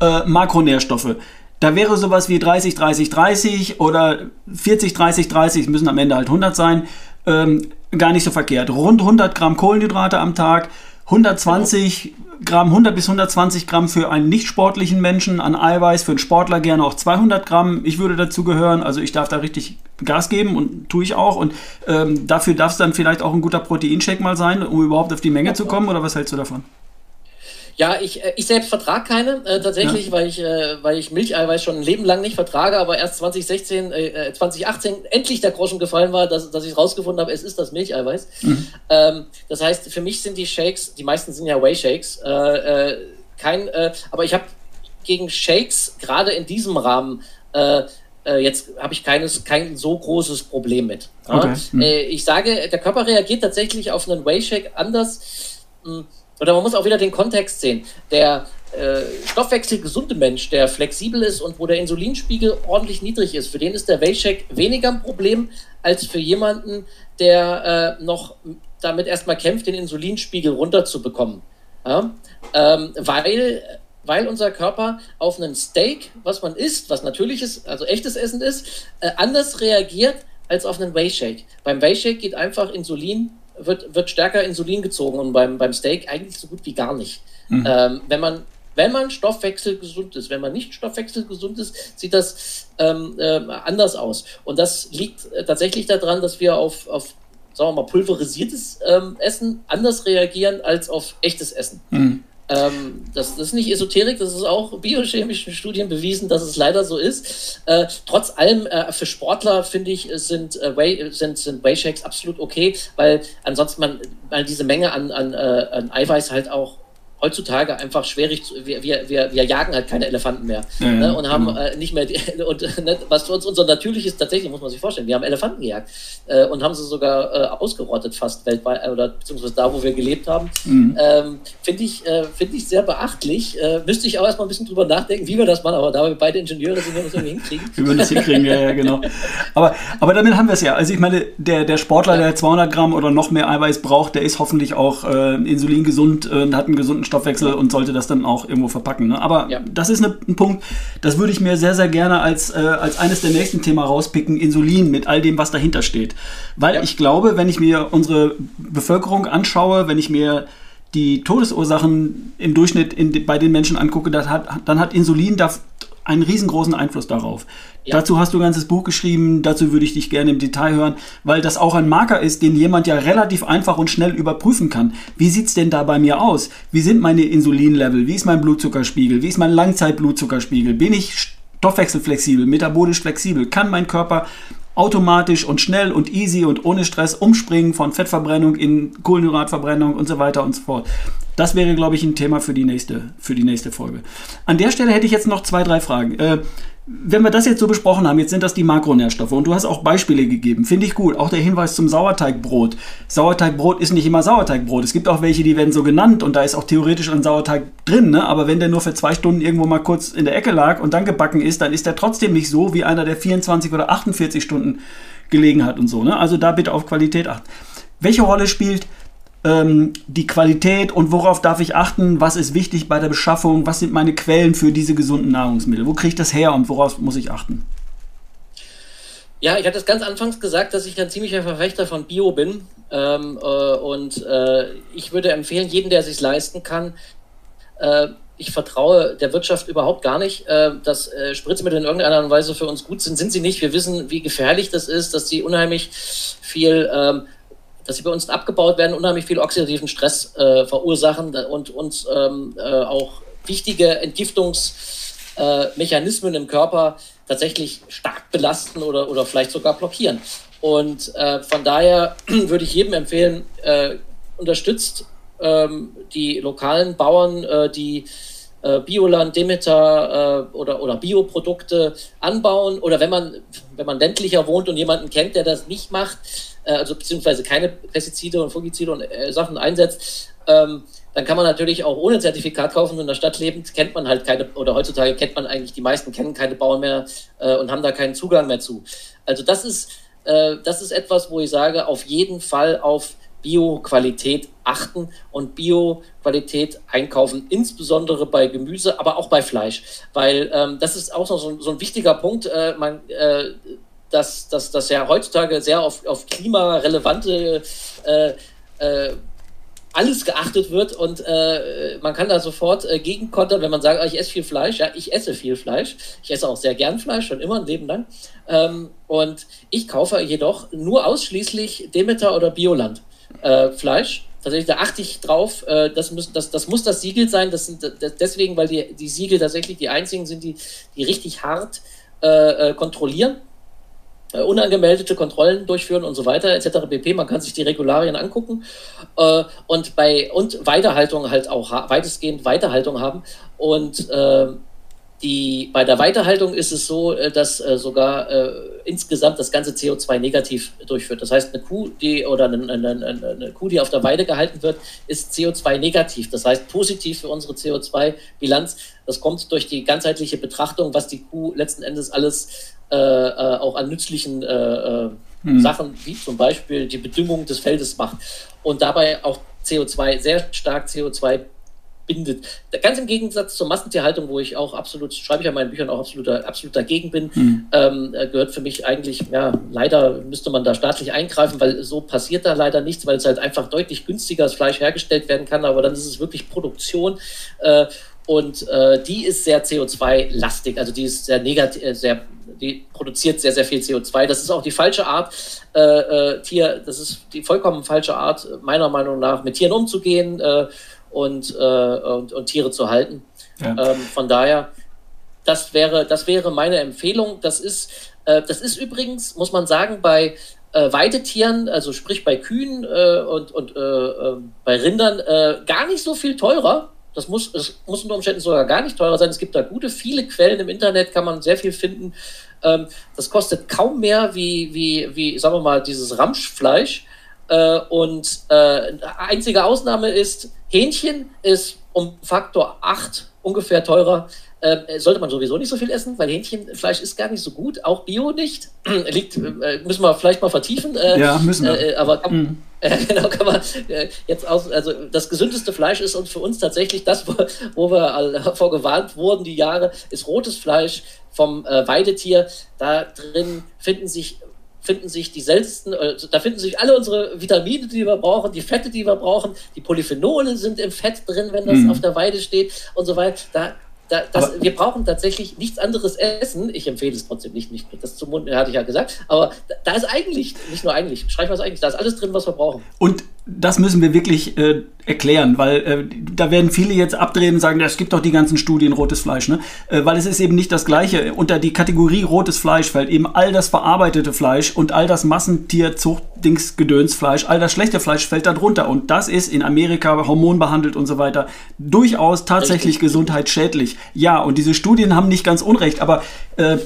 äh, Makronährstoffe. Da wäre sowas wie 30, 30, 30 oder 40, 30, 30, müssen am Ende halt 100 sein, ähm, gar nicht so verkehrt. Rund 100 Gramm Kohlenhydrate am Tag, 120 Gramm, 100 bis 120 Gramm für einen nicht sportlichen Menschen an Eiweiß, für einen Sportler gerne auch 200 Gramm. Ich würde dazu gehören, also ich darf da richtig Gas geben und tue ich auch. Und ähm, dafür darf es dann vielleicht auch ein guter Proteinshake mal sein, um überhaupt auf die Menge zu kommen. Oder was hältst du davon? Ja, ich, äh, ich selbst vertrage keine, äh, tatsächlich, ja. weil, ich, äh, weil ich Milcheiweiß schon ein Leben lang nicht vertrage, aber erst 2016, äh, 2018 äh, endlich der Groschen gefallen war, dass, dass ich rausgefunden habe, es ist das Milcheiweiß. Mhm. Ähm, das heißt, für mich sind die Shakes, die meisten sind ja Whey-Shakes, äh, kein, aber ich habe gegen Shakes gerade in diesem Rahmen jetzt habe ich keines, kein so großes Problem mit. Okay. Mhm. ich sage, der Körper reagiert tatsächlich auf einen Whey-Shake anders. Mh, hm, oder man muss auch wieder den Kontext sehen. Der äh, stoffwechselgesunde Mensch, der flexibel ist und wo der Insulinspiegel ordentlich niedrig ist, für den ist der Waycheck weniger ein Problem als für jemanden, der äh, noch damit erstmal kämpft, den Insulinspiegel runterzubekommen. Ja? Ähm, weil, weil unser Körper auf einen Steak, was man isst, was natürliches, also echtes Essen ist, äh, anders reagiert als auf einen Wayshake. Beim Wayshake geht einfach Insulin wird, wird stärker Insulin gezogen und beim, beim Steak eigentlich so gut wie gar nicht. Mhm. Ähm, wenn man wenn man stoffwechselgesund ist. Wenn man nicht stoffwechselgesund ist, sieht das ähm, äh, anders aus. Und das liegt äh, tatsächlich daran, dass wir auf, auf sagen wir mal, pulverisiertes ähm, Essen anders reagieren als auf echtes Essen. Mhm. Ähm, das, das, ist nicht Esoterik, das ist auch biochemischen Studien bewiesen, dass es leider so ist. Äh, trotz allem, äh, für Sportler finde ich, sind, äh, Way, sind, sind Wayshakes absolut okay, weil ansonsten man, weil diese Menge an, an, äh, an Eiweiß halt auch heutzutage einfach schwierig zu, wir, wir, wir, jagen halt keine Elefanten mehr ja, ne, und haben genau. äh, nicht mehr die, und ne, was für uns unser natürliches tatsächlich muss man sich vorstellen wir haben Elefanten gejagt äh, und haben sie sogar äh, ausgerottet fast weltweit äh, oder beziehungsweise da wo wir gelebt haben mhm. ähm, finde ich äh, finde ich sehr beachtlich äh, müsste ich auch erstmal ein bisschen drüber nachdenken wie wir das machen aber da wir beide Ingenieure sind wir das irgendwie hinkriegen wir das hinkriegen ja, ja genau aber aber damit haben wir es ja also ich meine der der Sportler ja. der 200 Gramm oder noch mehr Eiweiß braucht der ist hoffentlich auch insulingesund und hat einen gesunden Stoffwechsel und sollte das dann auch irgendwo verpacken. Ne? Aber ja. das ist eine, ein Punkt, das würde ich mir sehr, sehr gerne als, äh, als eines der nächsten Themen rauspicken, Insulin mit all dem, was dahinter steht. Weil ja. ich glaube, wenn ich mir unsere Bevölkerung anschaue, wenn ich mir die Todesursachen im Durchschnitt in, bei den Menschen angucke, hat, dann hat Insulin da einen riesengroßen Einfluss darauf. Ja. Dazu hast du ein ganzes Buch geschrieben, dazu würde ich dich gerne im Detail hören, weil das auch ein Marker ist, den jemand ja relativ einfach und schnell überprüfen kann. Wie sieht es denn da bei mir aus? Wie sind meine Insulinlevel? Wie ist mein Blutzuckerspiegel? Wie ist mein Langzeitblutzuckerspiegel? Bin ich stoffwechselflexibel, metabolisch flexibel? Kann mein Körper automatisch und schnell und easy und ohne Stress umspringen von Fettverbrennung in Kohlenhydratverbrennung und so weiter und so fort. Das wäre, glaube ich, ein Thema für die nächste, für die nächste Folge. An der Stelle hätte ich jetzt noch zwei, drei Fragen. Äh, wenn wir das jetzt so besprochen haben, jetzt sind das die Makronährstoffe und du hast auch Beispiele gegeben, finde ich gut. Auch der Hinweis zum Sauerteigbrot. Sauerteigbrot ist nicht immer Sauerteigbrot. Es gibt auch welche, die werden so genannt und da ist auch theoretisch ein Sauerteig drin, ne? aber wenn der nur für zwei Stunden irgendwo mal kurz in der Ecke lag und dann gebacken ist, dann ist der trotzdem nicht so wie einer, der 24 oder 48 Stunden gelegen hat und so. Ne? Also da bitte auf Qualität achten. Welche Rolle spielt ähm, die Qualität und worauf darf ich achten, was ist wichtig bei der Beschaffung, was sind meine Quellen für diese gesunden Nahrungsmittel, wo kriege ich das her und worauf muss ich achten? Ja, ich hatte es ganz anfangs gesagt, dass ich ein ziemlicher Verfechter von Bio bin. Ähm, äh, und äh, ich würde empfehlen, jeden, der sich leisten kann, äh, ich vertraue der Wirtschaft überhaupt gar nicht, äh, dass äh, Spritzmittel in irgendeiner Weise für uns gut sind. Sind sie nicht. Wir wissen, wie gefährlich das ist, dass sie unheimlich viel ähm, dass sie bei uns abgebaut werden, unheimlich viel oxidativen Stress äh, verursachen und uns ähm, äh, auch wichtige Entgiftungsmechanismen äh, im Körper tatsächlich stark belasten oder, oder vielleicht sogar blockieren. Und äh, von daher würde ich jedem empfehlen, äh, unterstützt ähm, die lokalen Bauern, äh, Bioland, Demeter oder, oder Bioprodukte anbauen oder wenn man, wenn man ländlicher wohnt und jemanden kennt, der das nicht macht, äh, also beziehungsweise keine Pestizide und Fungizide und äh, Sachen einsetzt, ähm, dann kann man natürlich auch ohne Zertifikat kaufen. In der Stadt lebend kennt man halt keine, oder heutzutage kennt man eigentlich, die meisten kennen keine Bauern mehr äh, und haben da keinen Zugang mehr zu. Also das ist, äh, das ist etwas, wo ich sage, auf jeden Fall auf Bio-Qualität achten und Bio-Qualität einkaufen, insbesondere bei Gemüse, aber auch bei Fleisch. Weil ähm, das ist auch noch so, so ein wichtiger Punkt. Äh, man, äh, dass, dass, dass ja heutzutage sehr auf, auf klimarelevante äh, äh, alles geachtet wird und äh, man kann da sofort äh, gegenkontern, wenn man sagt, ah, ich esse viel Fleisch. Ja, ich esse viel Fleisch. Ich esse auch sehr gern Fleisch, schon immer ein Leben lang. Ähm, und ich kaufe jedoch nur ausschließlich Demeter oder Bioland äh, Fleisch tatsächlich, da achte ich drauf, äh, das, muss, das, das muss das Siegel sein. Das sind das, deswegen, weil die, die Siegel tatsächlich die einzigen sind, die, die richtig hart äh, äh kontrollieren äh, unangemeldete Kontrollen durchführen und so weiter, etc. pp. Man kann sich die Regularien angucken äh, und bei und Weiterhaltung halt auch weitestgehend Weiterhaltung haben. Und äh, die, bei der Weiterhaltung ist es so, äh, dass äh, sogar äh, insgesamt das ganze CO2 negativ durchführt. Das heißt, eine Kuh, die oder eine, eine, eine, Kuh, die auf der Weide gehalten wird, ist CO2 negativ. Das heißt positiv für unsere CO2-Bilanz. Das kommt durch die ganzheitliche Betrachtung, was die Kuh letzten Endes alles äh, äh, auch an nützlichen äh, mhm. Sachen, wie zum Beispiel die Bedüngung des Feldes macht und dabei auch CO2, sehr stark CO2 bindet. Ganz im Gegensatz zur Massentierhaltung, wo ich auch absolut, schreibe ich ja in meinen Büchern auch absolut, absolut dagegen bin, mhm. ähm, gehört für mich eigentlich, ja, leider müsste man da staatlich eingreifen, weil so passiert da leider nichts, weil es halt einfach deutlich günstiger das Fleisch hergestellt werden kann, aber dann ist es wirklich Produktion. Äh, und äh, die ist sehr CO2-lastig, also die ist sehr negativ, äh, sehr, die produziert sehr, sehr viel CO2. Das ist auch die falsche Art, äh, äh, Tier, das ist die vollkommen falsche Art, meiner Meinung nach, mit Tieren umzugehen äh, und, äh, und, und, Tiere zu halten. Ja. Ähm, von daher, das wäre, das wäre meine Empfehlung. Das ist, das ist übrigens, muss man sagen, bei Weidetieren, also sprich bei Kühen und, und bei Rindern, gar nicht so viel teurer das muss, es muss unter Umständen sogar gar nicht teurer sein. Es gibt da gute, viele Quellen im Internet, kann man sehr viel finden. Ähm, das kostet kaum mehr wie, wie, wie, sagen wir mal, dieses Ramschfleisch. Äh, und äh, einzige Ausnahme ist, Hähnchen ist um Faktor 8 ungefähr teurer äh, sollte man sowieso nicht so viel essen, weil Hähnchenfleisch ist gar nicht so gut, auch Bio nicht. Liegt, äh, müssen wir vielleicht mal vertiefen. Äh, ja, müssen wir. Äh, aber kann, mhm. genau, kann man äh, jetzt aus, also das gesündeste Fleisch ist uns für uns tatsächlich das, wo, wo wir vor gewarnt wurden, die Jahre, ist rotes Fleisch vom äh, Weidetier. Da drin finden sich finden sich die seltensten, äh, da finden sich alle unsere Vitamine, die wir brauchen, die Fette, die wir brauchen, die Polyphenole sind im Fett drin, wenn das mhm. auf der Weide steht und so weiter. Da da, das, wir brauchen tatsächlich nichts anderes essen. Ich empfehle es trotzdem nicht, nicht das zum Mund, hatte ich ja gesagt. Aber da, da ist eigentlich, nicht nur eigentlich, schreiben wir es eigentlich, da ist alles drin, was wir brauchen. Und das müssen wir wirklich äh, erklären, weil äh, da werden viele jetzt abdrehen und sagen, es gibt doch die ganzen Studien rotes Fleisch, ne? Äh, weil es ist eben nicht das gleiche. Unter die Kategorie rotes Fleisch fällt eben all das verarbeitete Fleisch und all das Massentierzuchtdingsgedönsfleisch, all das schlechte Fleisch fällt da drunter. Und das ist in Amerika hormonbehandelt und so weiter durchaus tatsächlich Richtig. gesundheitsschädlich. Ja, und diese Studien haben nicht ganz unrecht, aber äh,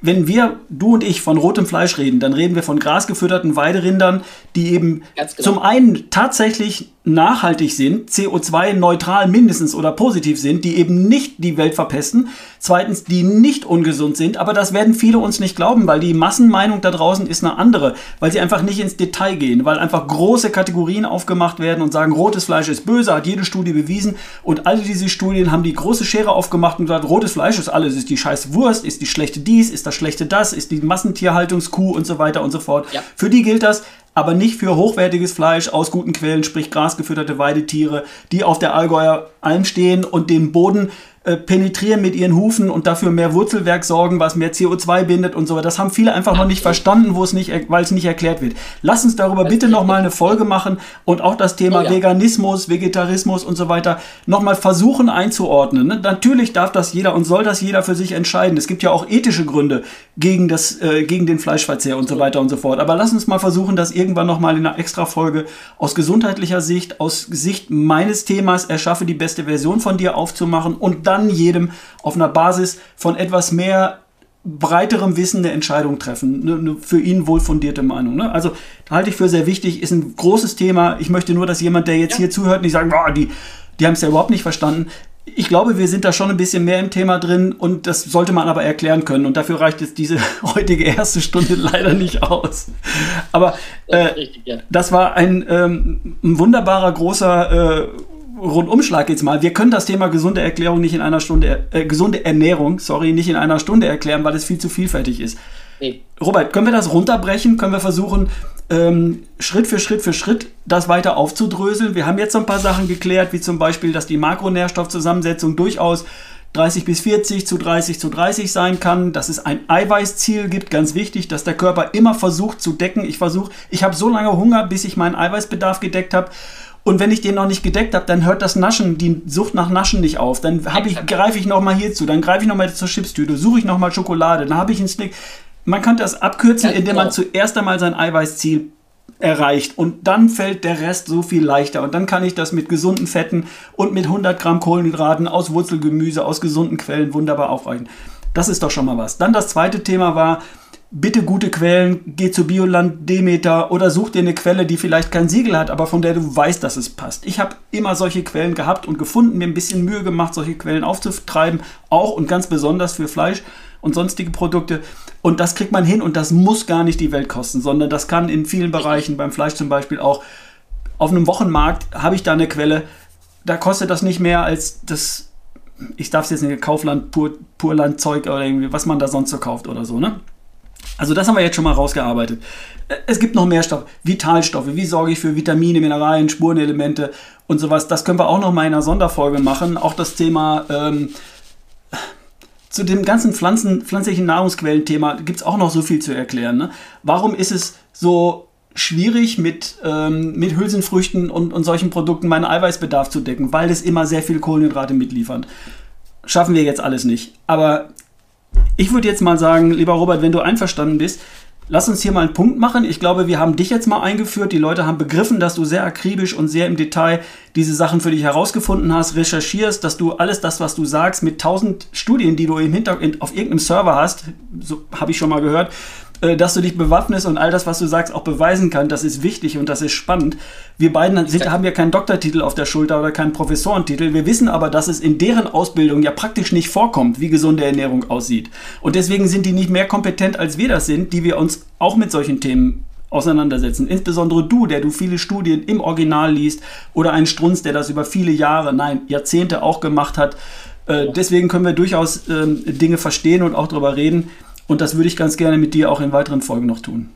wenn wir, du und ich, von rotem Fleisch reden, dann reden wir von grasgefütterten Weiderindern, die eben genau. zum einen tatsächlich nachhaltig sind, CO2-neutral mindestens oder positiv sind, die eben nicht die Welt verpesten, zweitens, die nicht ungesund sind, aber das werden viele uns nicht glauben, weil die Massenmeinung da draußen ist eine andere, weil sie einfach nicht ins Detail gehen, weil einfach große Kategorien aufgemacht werden und sagen, rotes Fleisch ist böse, hat jede Studie bewiesen und alle diese Studien haben die große Schere aufgemacht und gesagt, rotes Fleisch ist alles, ist die scheiß Wurst, ist die schlechte dies, ist das schlechte das, ist die Massentierhaltungskuh und so weiter und so fort. Ja. Für die gilt das, aber nicht für hochwertiges Fleisch aus guten Quellen, sprich grasgefütterte Weidetiere, die auf der Allgäuer Alm stehen und den Boden äh, penetrieren mit ihren Hufen und dafür mehr Wurzelwerk sorgen, was mehr CO2 bindet und so. Das haben viele einfach noch nicht verstanden, wo es nicht, weil es nicht erklärt wird. Lass uns darüber bitte noch mal eine Folge machen und auch das Thema oh ja. Veganismus, Vegetarismus und so weiter noch mal versuchen einzuordnen. Ne? Natürlich darf das jeder und soll das jeder für sich entscheiden. Es gibt ja auch ethische Gründe gegen das, äh, gegen den Fleischverzehr und so weiter und so fort. Aber lass uns mal versuchen, das irgendwann noch mal in einer extra Folge aus gesundheitlicher Sicht, aus Sicht meines Themas erschaffe die beste Version von dir aufzumachen und dann dann jedem auf einer Basis von etwas mehr breiterem Wissen eine Entscheidung treffen, eine, eine für ihn wohlfundierte Meinung. Ne? Also halte ich für sehr wichtig, ist ein großes Thema. Ich möchte nur, dass jemand, der jetzt ja. hier zuhört, nicht sagt, oh, die, die haben es ja überhaupt nicht verstanden. Ich glaube, wir sind da schon ein bisschen mehr im Thema drin und das sollte man aber erklären können. Und dafür reicht jetzt diese heutige erste Stunde leider nicht aus. Aber äh, das, war ein, ähm, ein wunderbarer, großer äh, Rundumschlag jetzt mal. Wir können das Thema gesunde Erklärung nicht in einer Stunde, äh, gesunde Ernährung, sorry, nicht in einer Stunde erklären, weil es viel zu vielfältig ist. Nee. Robert, können wir das runterbrechen? Können wir versuchen, ähm, Schritt für Schritt für Schritt das weiter aufzudröseln? Wir haben jetzt so ein paar Sachen geklärt, wie zum Beispiel, dass die Makronährstoffzusammensetzung durchaus 30 bis 40 zu 30 zu 30 sein kann, dass es ein Eiweißziel gibt, ganz wichtig, dass der Körper immer versucht zu decken. Ich versuche, ich habe so lange Hunger, bis ich meinen Eiweißbedarf gedeckt habe Und wenn ich den noch nicht gedeckt habe, dann hört das Naschen, die Sucht nach Naschen nicht auf. Dann ich, greife ich noch mal hierzu, dann greife ich noch mal zur Chipstüte, suche ich noch mal Schokolade, dann habe ich einen Snick. Man könnte das abkürzen, indem man genau. zuerst einmal sein Eiweißziel erreicht und dann fällt der Rest so viel leichter und dann kann ich das mit gesunden Fetten und mit 100 Gramm Kohlenhydraten aus Wurzelgemüse, aus gesunden Quellen wunderbar aufreichen. Das ist doch schon mal was. Dann das zweite Thema war, bitte gute Quellen, geh zu Bioland, Demeter oder such dir eine Quelle, die vielleicht kein Siegel hat, aber von der du weißt, dass es passt. Ich habe immer solche Quellen gehabt und gefunden, mir ein bisschen Mühe gemacht, solche Quellen aufzutreiben, auch und ganz besonders für Fleisch und sonstige Produkte. Und das kriegt man hin und das muss gar nicht die Welt kosten, sondern das kann in vielen Bereichen, beim Fleisch zum Beispiel auch, auf einem Wochenmarkt habe ich da eine Quelle, da kostet das nicht mehr als das, ich darf es jetzt nicht, Kaufland, Pur, Purlandzeug oder irgendwie, was man da sonst so kauft oder so, ne? Also das haben wir jetzt schon mal rausgearbeitet. Es gibt noch mehr Stoffe, Vitalstoffe. Wie sorge ich für Vitamine, Mineralien, Spurenelemente und sowas? Das können wir auch noch mal in einer Sonderfolge machen. Auch das Thema ähm, zu dem ganzen Pflanzen, pflanzlichen Nahrungsquellen-Thema gibt es auch noch so viel zu erklären. Ne? Warum ist es so schwierig, mit, ähm, mit Hülsenfrüchten und, und solchen Produkten meinen Eiweißbedarf zu decken? Weil es immer sehr viel Kohlenhydrate mitliefern. Schaffen wir jetzt alles nicht. Aber ich würde jetzt mal sagen, lieber Robert, wenn du einverstanden bist, lass uns hier mal einen Punkt machen. Ich glaube, wir haben dich jetzt mal eingeführt. Die Leute haben begriffen, dass du sehr akribisch und sehr im Detail diese Sachen für dich herausgefunden hast, recherchierst, dass du alles das, was du sagst, mit tausend Studien, die du im Hintergrund auf irgendeinem Server hast, so habe ich schon mal gehört, dass du dich bewaffnest und all das, was du sagst, auch beweisen kannst. Das ist wichtig und das ist spannend. Wir beiden sind, haben ja keinen Doktortitel auf der Schulter oder keinen Professorentitel. Wir wissen aber, dass es in deren Ausbildung ja praktisch nicht vorkommt, wie gesunde Ernährung aussieht. Und deswegen sind die nicht mehr kompetent, als wir das sind, die wir uns auch mit solchen Themen auseinandersetzen. Insbesondere du, der du viele Studien im Original liest oder ein Strunz, der das über viele Jahre, nein, Jahrzehnte auch gemacht hat. Äh, deswegen können wir durchaus äh, Dinge verstehen und auch darüber reden. Und das würde ich ganz gerne mit dir auch in weiteren Folgen noch tun.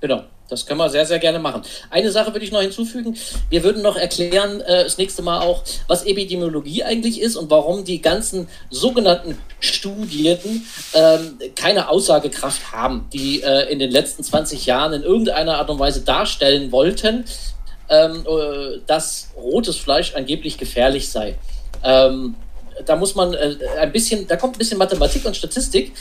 Genau. Das können wir sehr, sehr gerne machen. Eine Sache würde ich noch hinzufügen. Wir würden noch erklären, äh, das nächste Mal auch, was Epidemiologie eigentlich ist und warum die ganzen sogenannten Studien ähm, keine Aussagekraft haben, die äh, in den letzten 20 Jahren in irgendeiner Art und Weise darstellen wollten, ähm, äh, dass rotes Fleisch angeblich gefährlich sei. Ähm, da muss man äh, ein bisschen, da kommt ein bisschen Mathematik und Statistik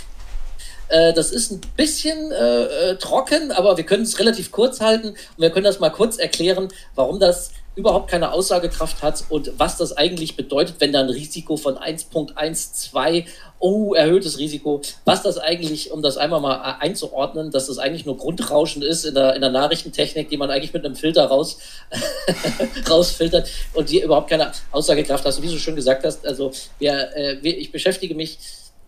äh, das ist ein bisschen äh, äh, trocken, aber wir können es relativ kurz halten und wir können das mal kurz erklären, warum das überhaupt keine Aussagekraft hat und was das eigentlich bedeutet, wenn da ein Risiko von 1.12, oh, erhöhtes Risiko, was das eigentlich, um das einmal mal äh, einzuordnen, dass das eigentlich nur Grundrauschen ist in der, in der Nachrichtentechnik, die man eigentlich mit einem Filter raus, rausfiltert und die überhaupt keine Aussagekraft hat. Wie du schon gesagt hast, also wir, äh, wir, ich beschäftige mich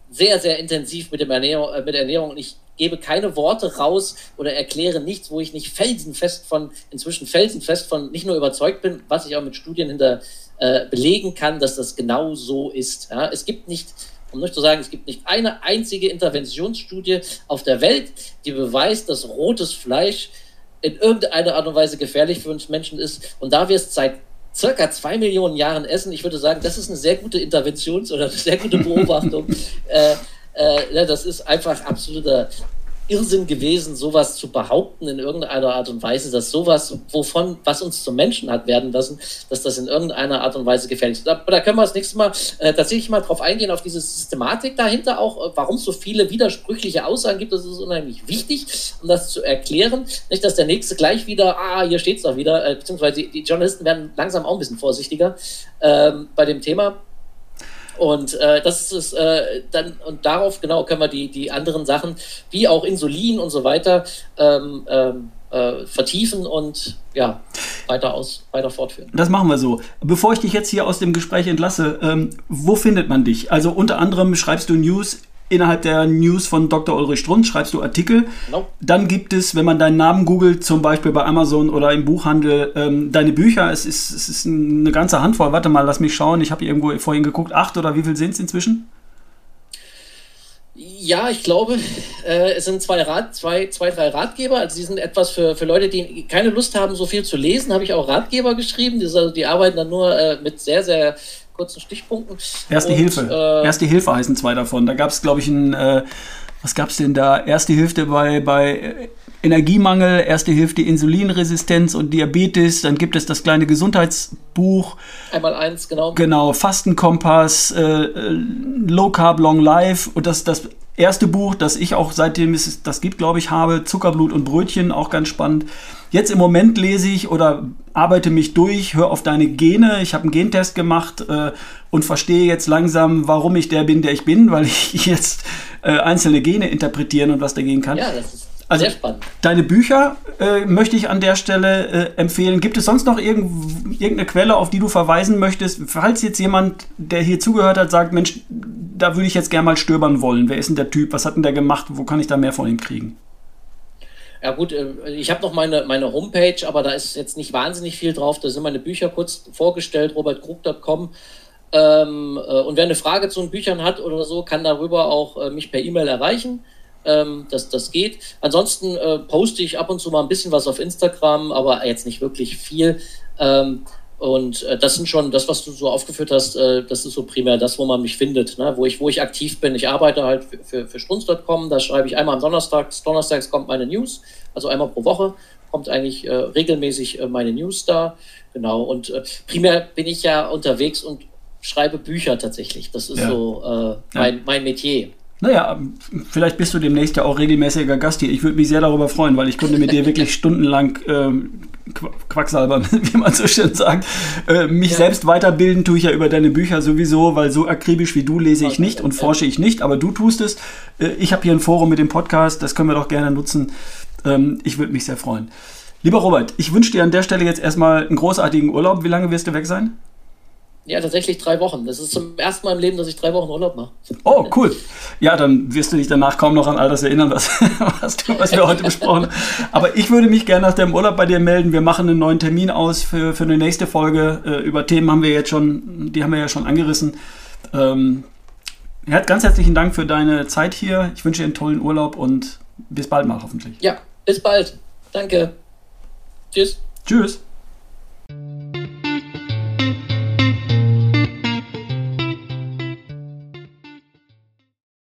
sehr, sehr intensiv mit, dem Ernährung, äh, mit der Ernährung und ich gebe keine Worte raus oder erkläre nichts, wo ich nicht felsenfest von, inzwischen felsenfest von nicht nur überzeugt bin, was ich auch mit Studien hinter äh, belegen kann, dass das genau so ist. Ja? Es gibt nicht, um nicht zu sagen, es gibt nicht eine einzige Interventionsstudie auf der Welt, die beweist, dass rotes Fleisch in irgendeiner Art und Weise gefährlich für uns Menschen ist. Und da wir es seit circa zwei Millionen Jahren essen. Ich würde sagen, das ist eine sehr gute Interventions- oder eine sehr gute Beobachtung. äh, äh, das ist einfach absoluter Irrsinn gewesen, sowas zu behaupten in irgendeiner Art und Weise, dass sowas, wovon, was uns zum Menschen hat werden lassen, dass das in irgendeiner Art und Weise gefährlich ist. Aber da können wir das nächste Mal äh, tatsächlich mal drauf eingehen, auf diese Systematik dahinter auch, äh, warum es so viele widersprüchliche Aussagen gibt. Das ist unheimlich wichtig, um das zu erklären. Nicht, dass der Nächste gleich wieder, ah, hier steht es doch wieder, äh, beziehungsweise die, die, Journalisten werden langsam auch ein bisschen vorsichtiger ähm, bei dem Thema. Und äh, das ist äh, dann, und darauf genau können wir die, die anderen Sachen, wie auch Insulin und so weiter, ähm, ähm, äh, vertiefen und ja, weiter aus, weiter fortführen. Das machen wir so. Bevor ich dich jetzt hier aus dem Gespräch entlasse, ähm, wo findet man dich? Also unter anderem schreibst du News innerhalb der News von Dr. Ulrich Strunz schreibst du Artikel. Genau. Dann gibt es, wenn man deinen Namen googelt, zum Beispiel bei Amazon oder im Buchhandel, ähm, deine Bücher. Es ist, es ist eine ganze Handvoll. Warte mal, lass mich schauen. Ich habe irgendwo vorhin geguckt. Acht oder wie viel sind es inzwischen? Ja, ich glaube, äh, es sind zwei, Rat, zwei, zwei, drei Ratgeber. Also die sind etwas für, für Leute, die keine Lust haben, so viel zu lesen, habe ich auch Ratgeber geschrieben. Die, also, die arbeiten dann nur äh, mit sehr, sehr kurzen Stichpunkten. Erste und, Hilfe. Äh, Erste Hilfe heißen zwei davon. Da gab es, glaube ich, ein, äh, was gab es denn da? Erste Hilfe bei, bei Energiemangel, erste hilft die Insulinresistenz und Diabetes, dann gibt es das kleine Gesundheitsbuch. Einmal eins, genau. Genau, Fastenkompass, äh, äh Low Carb Long Life und das, das erste Buch, das ich auch seitdem es das gibt, glaube ich, habe, Zuckerblut und Brötchen, auch ganz spannend. Jetzt im Moment lese ich oder arbeite mich durch, höre auf deine Gene. Ich habe einen Gentest gemacht äh, und verstehe jetzt langsam, warum ich der bin, der ich bin, weil ich jetzt äh, einzelne Gene interpretieren und was dagegen kann. Ja, das ist also Sehr spannend. Deine Bücher äh, möchte ich an der Stelle äh, empfehlen. Gibt es sonst noch irgend, irgendeine Quelle, auf die du verweisen möchtest? Falls jetzt jemand, der hier zugehört hat, sagt, Mensch, da würde ich jetzt gerne mal stöbern wollen. Wer ist denn der Typ? Was hat denn der gemacht? Wo kann ich da mehr von ihm kriegen? Ja gut, äh, ich habe noch meine, meine Homepage, aber da ist jetzt nicht wahnsinnig viel drauf. Da sind meine Bücher kurz vorgestellt, robertkrug.com. Ähm, äh, und wer eine Frage zu den Büchern hat oder so, kann darüber auch äh, mich per E-Mail erreichen ähm, dass das geht. Ansonsten äh, poste ich ab und zu mal ein bisschen was auf Instagram, aber jetzt nicht wirklich viel. Ähm, und äh, das sind schon das, was du so aufgeführt hast, äh, das ist so primär das, wo man mich findet, ne? wo, ich, wo ich aktiv bin. Ich arbeite halt für, für, für Strunz.com, da schreibe ich einmal am Donnerstag, donnerstags kommt meine News, also einmal pro Woche kommt eigentlich äh, regelmäßig äh, meine News da. Genau, und äh, primär bin ich ja unterwegs und schreibe Bücher tatsächlich. Das ist ja. so äh, mein, ja. mein Metier. Naja, vielleicht bist du demnächst ja auch regelmäßiger Gast hier. Ich würde mich sehr darüber freuen, weil ich konnte mit dir wirklich stundenlang ähm, Quacksalber, wie man so schön sagt. Äh, mich ja. selbst weiterbilden tue ich ja über deine Bücher sowieso, weil so akribisch wie du lese ich nicht und forsche ich nicht, aber du tust es. Äh, ich habe hier ein Forum mit dem Podcast, das können wir doch gerne nutzen. Ähm, ich würde mich sehr freuen. Lieber Robert, ich wünsche dir an der Stelle jetzt erstmal einen großartigen Urlaub. Wie lange wirst du weg sein? Ja, tatsächlich drei Wochen. Das ist zum ersten Mal im Leben, dass ich drei Wochen Urlaub mache. Oh, cool. Ja, dann wirst du dich danach kaum noch an all das erinnern, was, was, du, was wir heute besprochen haben. Aber ich würde mich gerne nach dem Urlaub bei dir melden. Wir machen einen neuen Termin aus für, für eine nächste Folge. Äh, über Themen haben wir jetzt schon, die haben wir ja schon angerissen. Ähm, ja, ganz herzlichen Dank für deine Zeit hier. Ich wünsche dir einen tollen Urlaub und bis bald mal hoffentlich. Ja, bis bald. Danke. Tschüss. Tschüss.